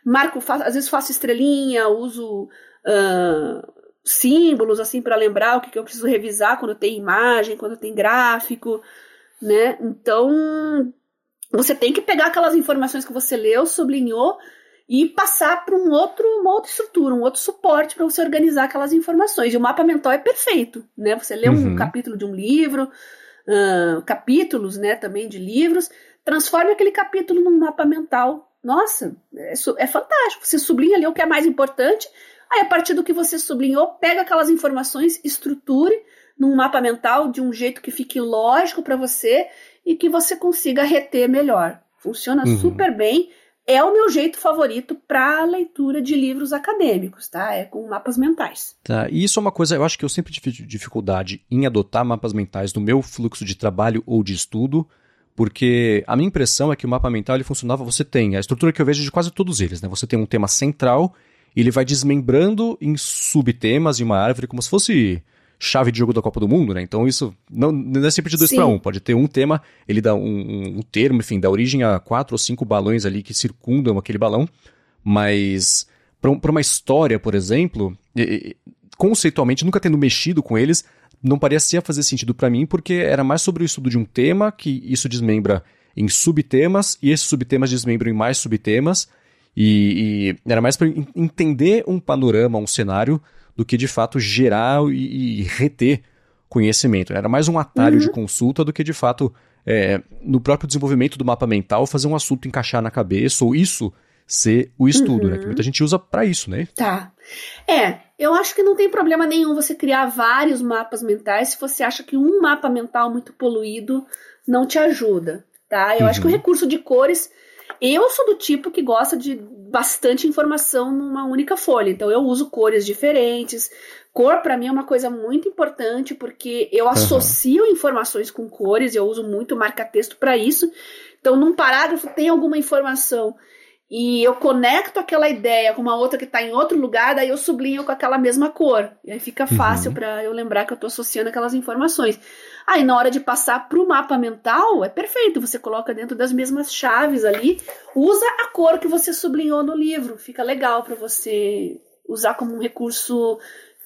Speaker 2: Marco, faço, às vezes faço estrelinha, uso uh, símbolos, assim, para lembrar o que, que eu preciso revisar quando tem imagem, quando tem gráfico, né? Então, você tem que pegar aquelas informações que você leu, sublinhou e passar para um outro, uma outra estrutura, um outro suporte para você organizar aquelas informações. E o mapa mental é perfeito, né? Você lê uhum. um capítulo de um livro, uh, capítulos, né, também de livros, transforme aquele capítulo num mapa mental. Nossa, é, é fantástico. Você sublinha ali o que é mais importante, aí a partir do que você sublinhou, pega aquelas informações, estruture num mapa mental de um jeito que fique lógico para você e que você consiga reter melhor. Funciona uhum. super bem. É o meu jeito favorito para leitura de livros acadêmicos, tá? É com mapas mentais.
Speaker 1: Tá, e isso é uma coisa, eu acho que eu sempre tive dificuldade em adotar mapas mentais no meu fluxo de trabalho ou de estudo, porque a minha impressão é que o mapa mental ele funcionava, você tem a estrutura que eu vejo de quase todos eles, né? Você tem um tema central e ele vai desmembrando em subtemas de uma árvore como se fosse chave de jogo da Copa do Mundo, né? Então isso não, não é sempre de dois para um. Pode ter um tema, ele dá um, um, um, termo, enfim, dá origem a quatro ou cinco balões ali que circundam aquele balão. Mas para uma história, por exemplo, conceitualmente, nunca tendo mexido com eles, não parecia fazer sentido para mim, porque era mais sobre o estudo de um tema, que isso desmembra em subtemas, e esses subtemas desmembram em mais subtemas, e, e era mais para entender um panorama, um cenário, do que de fato gerar e, e reter conhecimento. Era mais um atalho uhum. de consulta do que de fato é, no próprio desenvolvimento do mapa mental fazer um assunto encaixar na cabeça ou isso ser o estudo, uhum. né? Que muita gente usa para isso, né?
Speaker 2: Tá. É, eu acho que não tem problema nenhum você criar vários mapas mentais se você acha que um mapa mental muito poluído não te ajuda, tá? Eu uhum. acho que o uhum. recurso de cores eu sou do tipo que gosta de bastante informação numa única folha, então eu uso cores diferentes. Cor para mim é uma coisa muito importante porque eu associo uhum. informações com cores, eu uso muito marca-texto para isso. Então, num parágrafo tem alguma informação e eu conecto aquela ideia com uma outra que está em outro lugar, daí eu sublinho com aquela mesma cor. E aí fica fácil uhum. para eu lembrar que eu estou associando aquelas informações. Aí na hora de passar para o mapa mental, é perfeito, você coloca dentro das mesmas chaves ali, usa a cor que você sublinhou no livro, fica legal para você usar como um recurso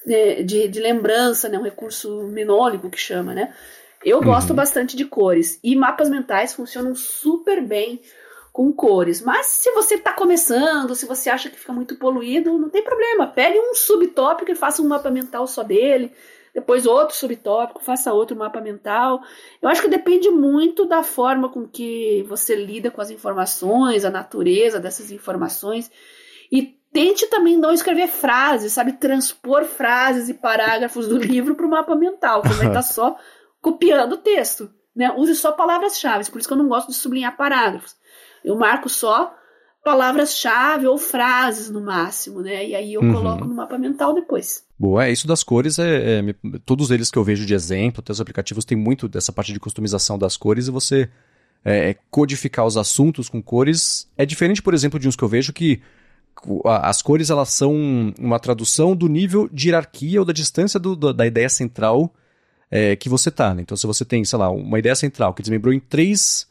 Speaker 2: de, né, de, de, lembrança, né, um recurso menônico que chama, né? Eu uhum. gosto bastante de cores e mapas mentais funcionam super bem com cores. Mas se você está começando, se você acha que fica muito poluído, não tem problema. Pegue um subtópico e faça um mapa mental só dele depois outro subtópico, faça outro mapa mental. Eu acho que depende muito da forma com que você lida com as informações, a natureza dessas informações. E tente também não escrever frases, sabe? Transpor frases e parágrafos do (laughs) livro para o mapa mental, você vai estar (laughs) só copiando o texto. Né? Use só palavras-chave, por isso que eu não gosto de sublinhar parágrafos. Eu marco só palavras-chave ou frases no máximo, né? E aí eu uhum. coloco no mapa mental depois.
Speaker 1: Boa, é isso das cores, é, é, todos eles que eu vejo de exemplo, até os aplicativos tem muito dessa parte de customização das cores e você é, é, codificar os assuntos com cores é diferente, por exemplo, de uns que eu vejo que as cores elas são uma tradução do nível de hierarquia ou da distância do, da ideia central é, que você tá. Né? Então, se você tem, sei lá, uma ideia central que desmembrou em três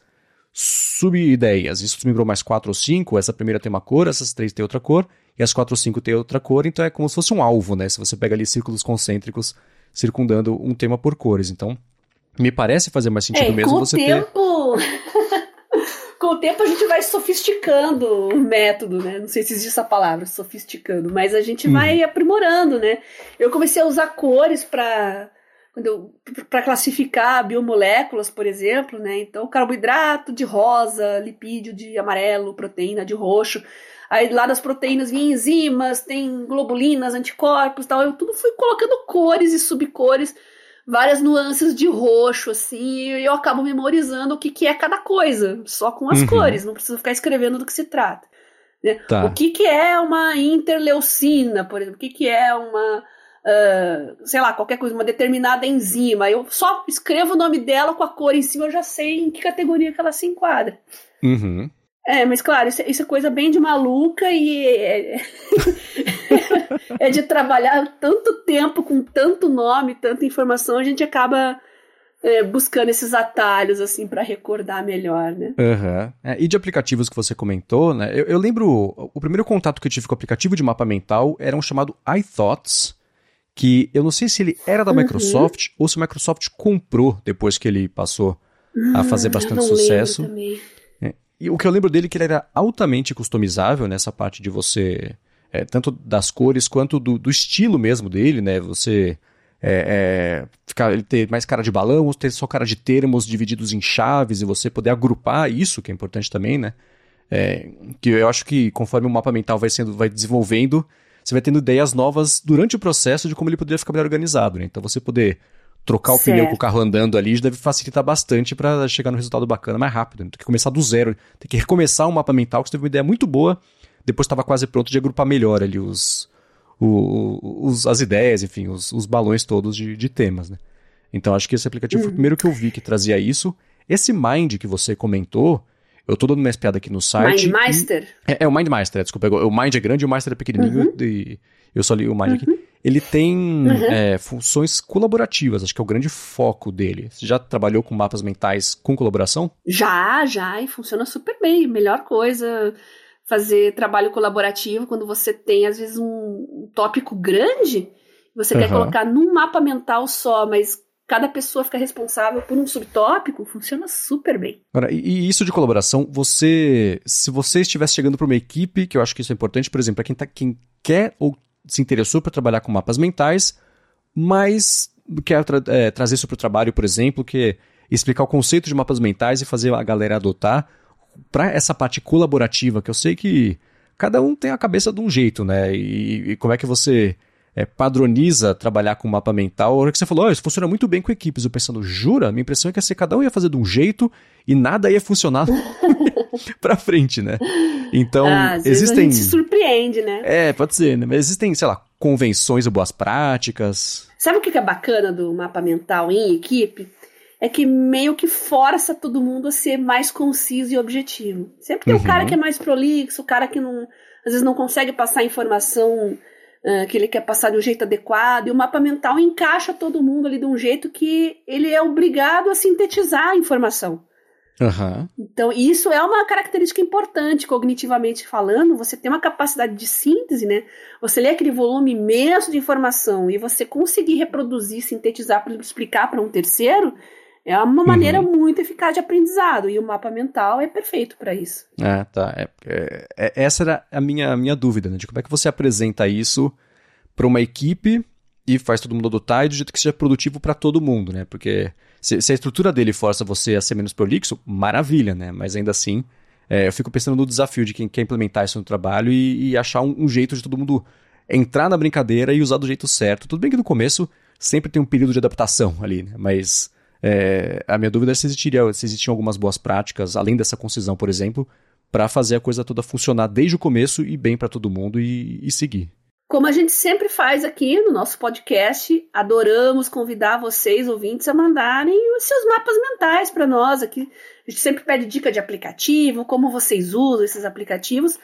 Speaker 1: sub-ideias. Isso desmembrou mais quatro ou cinco. Essa primeira tem uma cor, essas três tem outra cor, e as quatro ou cinco tem outra cor. Então é como se fosse um alvo, né? Se você pega ali círculos concêntricos circundando um tema por cores. Então, me parece fazer mais sentido
Speaker 2: é,
Speaker 1: mesmo você
Speaker 2: tempo... ter. (laughs) com o tempo a gente vai sofisticando o método, né? Não sei se existe essa palavra, sofisticando, mas a gente uhum. vai aprimorando, né? Eu comecei a usar cores para para classificar biomoléculas, por exemplo, né? Então, carboidrato de rosa, lipídio de amarelo, proteína de roxo. Aí lá das proteínas vem enzimas, tem globulinas, anticorpos, tal. Eu tudo fui colocando cores e subcores, várias nuances de roxo, assim, e eu acabo memorizando o que, que é cada coisa, só com as uhum. cores. Não preciso ficar escrevendo do que se trata. Né? Tá. O que, que é uma interleucina, por exemplo? O que, que é uma uh, sei lá, qualquer coisa, uma determinada enzima. Eu só escrevo o nome dela com a cor em cima, eu já sei em que categoria que ela se enquadra.
Speaker 1: Uhum.
Speaker 2: É, mas claro, isso, isso, é coisa bem de maluca e é, (laughs) é de trabalhar tanto tempo com tanto nome, tanta informação, a gente acaba é, buscando esses atalhos assim para recordar melhor, né?
Speaker 1: Uhum. É, e de aplicativos que você comentou, né? Eu, eu, lembro o primeiro contato que eu tive com o aplicativo de mapa mental era um chamado iThoughts, que eu não sei se ele era da uhum. Microsoft ou se a Microsoft comprou depois que ele passou a fazer bastante sucesso. É, e o que eu lembro dele é que ele era altamente customizável nessa parte de você, é, tanto das cores quanto do, do, estilo mesmo dele, né? Você é, é, ficar, ele ter mais cara de balão, ou ter só cara de termos divididos em chaves e você poder agrupar isso, que é importante também, né? É, que eu acho que conforme o mapa mental vai sendo, vai desenvolvendo, você vai tendo ideias novas durante o processo de como ele poderia ficar melhor organizado, né? Então você poder trocar o certo. pneu com o carro andando ali deve facilitar bastante para chegar no resultado bacana mais rápido. Né? Tem que começar do zero, tem que recomeçar um mapa mental que você teve uma ideia muito boa, depois estava quase pronto de agrupar melhor ali os, os as ideias, enfim, os, os balões todos de, de, temas, né? Então acho que esse aplicativo uhum. foi o primeiro que eu vi que trazia isso. Esse Mind que você comentou, eu tô dando uma espiada aqui no site.
Speaker 2: Mindmeister?
Speaker 1: É, é, o Mindmeister, é, desculpa. O Mind é grande e o Master é pequenininho. Uhum. E eu só li o Mind uhum. aqui. Ele tem uhum. é, funções colaborativas, acho que é o grande foco dele. Você já trabalhou com mapas mentais com colaboração?
Speaker 2: Já, já, e funciona super bem. Melhor coisa fazer trabalho colaborativo quando você tem, às vezes, um, tópico grande, você quer colocar num mapa mental só, mas cada pessoa fica responsável por um subtópico, funciona super bem.
Speaker 1: Agora, e isso de colaboração, você, se você estivesse chegando para uma equipe, que eu acho que isso é importante, por exemplo, para quem, tá, quem quer ou se interessou para trabalhar com mapas mentais, mas quer tra é, trazer isso para o trabalho, por exemplo, que é explicar o conceito de mapas mentais e fazer a galera adotar para essa parte colaborativa, que eu sei que cada um tem a cabeça de um jeito, né? E, e como é que você é, padroniza trabalhar com mapa mental. A hora que você falou, oh, isso funciona muito bem com equipes. Eu pensando, jura? Minha impressão é que assim, cada um ia fazer de um jeito e nada ia funcionar (laughs) pra frente, né? Então, ah, às existem. Vezes
Speaker 2: a gente se surpreende, né?
Speaker 1: É, pode ser, né? Mas existem, sei lá, convenções ou boas práticas.
Speaker 2: Sabe o que é bacana do mapa mental em equipe? É que meio que força todo mundo a ser mais conciso e objetivo. Sempre tem uhum. o cara que é mais prolixo, o cara que não, às vezes não consegue passar informação uh, que ele quer passar de um jeito adequado, e o mapa mental encaixa todo mundo ali de um jeito que ele é obrigado a sintetizar a informação.
Speaker 1: Uhum.
Speaker 2: Então, isso é uma característica importante, cognitivamente falando. Você tem uma capacidade de síntese, né? Você lê aquele volume imenso de informação e você conseguir reproduzir, sintetizar para explicar para um terceiro, é uma uhum. maneira muito eficaz de aprendizado. E o mapa mental é perfeito para isso.
Speaker 1: Ah, tá. É, é, é, essa era a minha, a minha dúvida, né? De como é que você apresenta isso para uma equipe e faz todo mundo adotar e do jeito que seja produtivo para todo mundo, né? Porque se, se, a estrutura dele força você a ser menos prolixo, maravilha, né? Mas ainda assim, é, eu fico pensando no desafio de quem quer implementar isso no trabalho e, e achar um, um, jeito de todo mundo entrar na brincadeira e usar do jeito certo. Tudo bem que no começo sempre tem um período de adaptação ali, né? Mas é, a minha dúvida é se, existiria, se existiam algumas boas práticas, além dessa concisão, por exemplo, para fazer a coisa toda funcionar desde o começo e bem para todo mundo e, e seguir.
Speaker 2: Como a gente sempre faz aqui no nosso podcast, adoramos convidar vocês, ouvintes, a mandarem os seus mapas mentais para nós aqui. A gente sempre pede dica de aplicativo, como vocês usam esses aplicativos.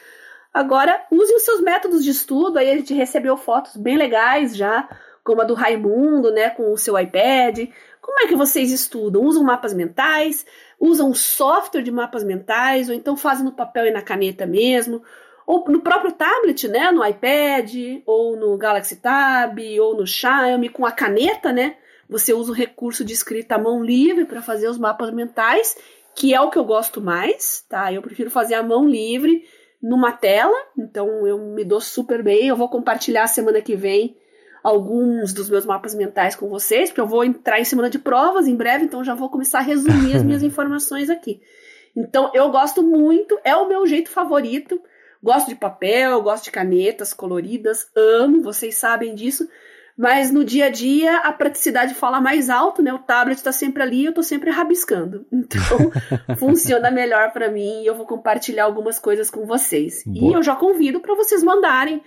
Speaker 2: Agora, usem os seus métodos de estudo. Aí a gente recebeu fotos bem legais já, como a do Raimundo, né, com o seu iPad. Como é que vocês estudam? Usam mapas mentais? Usam software de mapas mentais? Ou então fazem no papel e na caneta mesmo? Ou no próprio tablet, né? No iPad, ou no Galaxy Tab, ou no Xiaomi, com a caneta, né? Você usa o recurso de escrita à mão livre para fazer os mapas mentais, que é o que eu gosto mais, tá? Eu prefiro fazer à mão livre numa tela, então eu me dou super bem. Eu vou compartilhar semana que vem alguns dos meus mapas mentais com vocês, porque eu vou entrar em semana de provas em breve, então já vou começar a resumir as minhas (laughs) informações aqui. Então, eu gosto muito, é o meu jeito favorito. Gosto de papel, gosto de canetas coloridas, amo, vocês sabem disso. Mas no dia a dia a praticidade fala mais alto, né? O tablet está sempre ali, eu estou sempre rabiscando. (laughs) Então funciona melhor para mim e eu vou compartilhar algumas coisas com vocês. Boa. E eu já convido para vocês mandarem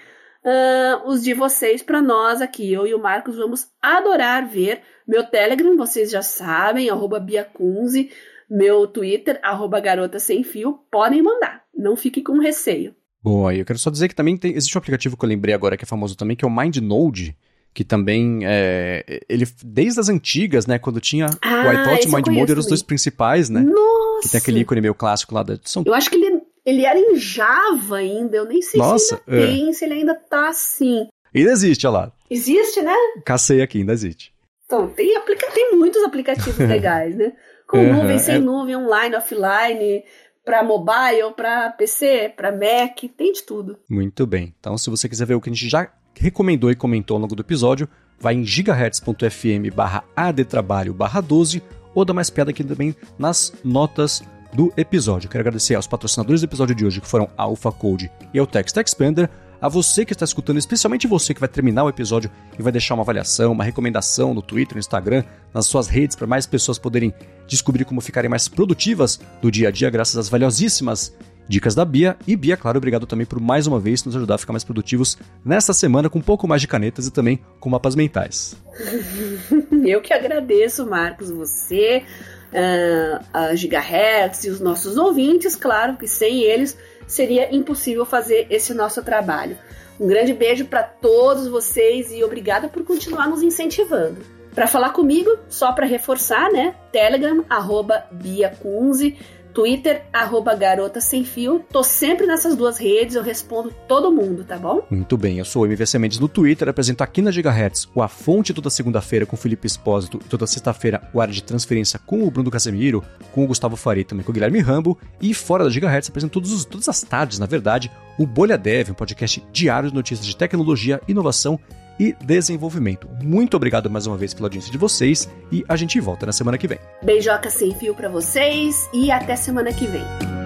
Speaker 2: uh, os de vocês para nós aqui. Eu e o Marcos vamos adorar ver. Meu Telegram, vocês já sabem, arroba Biacunze. Meu Twitter, arroba Garota Sem Fio. Podem mandar, não fique com receio.
Speaker 1: Boa, eu quero só dizer que também tem, existe um aplicativo que eu lembrei agora que é famoso também, que é o MindNode que também é, ele desde as antigas, né, quando tinha ah, o iPod e o Mind Mode eram os dois principais, né?
Speaker 2: Nossa.
Speaker 1: Que tem aquele ícone meio clássico lá da
Speaker 2: edição. Eu acho que ele, ele era em Java ainda, eu nem sei Nossa, se ainda é. tem, se ele ainda tá assim.
Speaker 1: Ainda existe, olha lá.
Speaker 2: Existe, né?
Speaker 1: Cacei aqui, ainda existe.
Speaker 2: Então, tem, aplica tem muitos aplicativos (laughs) legais, né? Com uhum, nuvem, sem é... nuvem, online, offline, para mobile, para PC, para Mac, tem de tudo.
Speaker 1: Muito bem. Então, se você quiser ver o que a gente já recomendou e comentou ao longo do episódio, vai em gigahertz.fm barra adtrabalho barra 12 ou dá mais piada aqui também nas notas do episódio. Quero agradecer aos patrocinadores do episódio de hoje, que foram a Alpha Code e o Text Expander, a você que está escutando, especialmente você que vai terminar o episódio e vai deixar uma avaliação, uma recomendação no Twitter, no Instagram, nas suas redes, para mais pessoas poderem descobrir como ficarem mais produtivas do dia a dia, graças às valiosíssimas dicas da Bia. E Bia, claro, obrigado também por mais uma vez nos ajudar a ficar mais produtivos nesta semana com um pouco mais de canetas e também com mapas mentais. (laughs)
Speaker 2: Eu que agradeço, Marcos, você, uh, a Gigahertz e os nossos ouvintes, claro que sem eles seria impossível fazer esse nosso trabalho. Um grande beijo para todos vocês e obrigada por continuar nos incentivando. Para falar comigo, só para reforçar, né? Telegram, arroba Bia Kunze. Twitter, arroba Garota Sem Fio. Tô sempre nessas duas redes, eu respondo todo mundo, tá bom?
Speaker 1: Muito bem, eu sou o MVC Mendes no Twitter, apresento aqui na Gigahertz o A Fonte toda segunda-feira com o Felipe Espósito e toda sexta-feira o Área de Transferência com o Bruno Casemiro, com o Gustavo Faria também com o Guilherme Rambo. E fora da Gigahertz apresento todos os, todas as tardes, na verdade, o Bolha Dev, um podcast diário de notícias de tecnologia, inovação e desenvolvimento. Muito obrigado mais uma vez pela audiência de vocês e a gente volta na semana que vem.
Speaker 2: Beijoca sem fio para vocês e até semana que vem.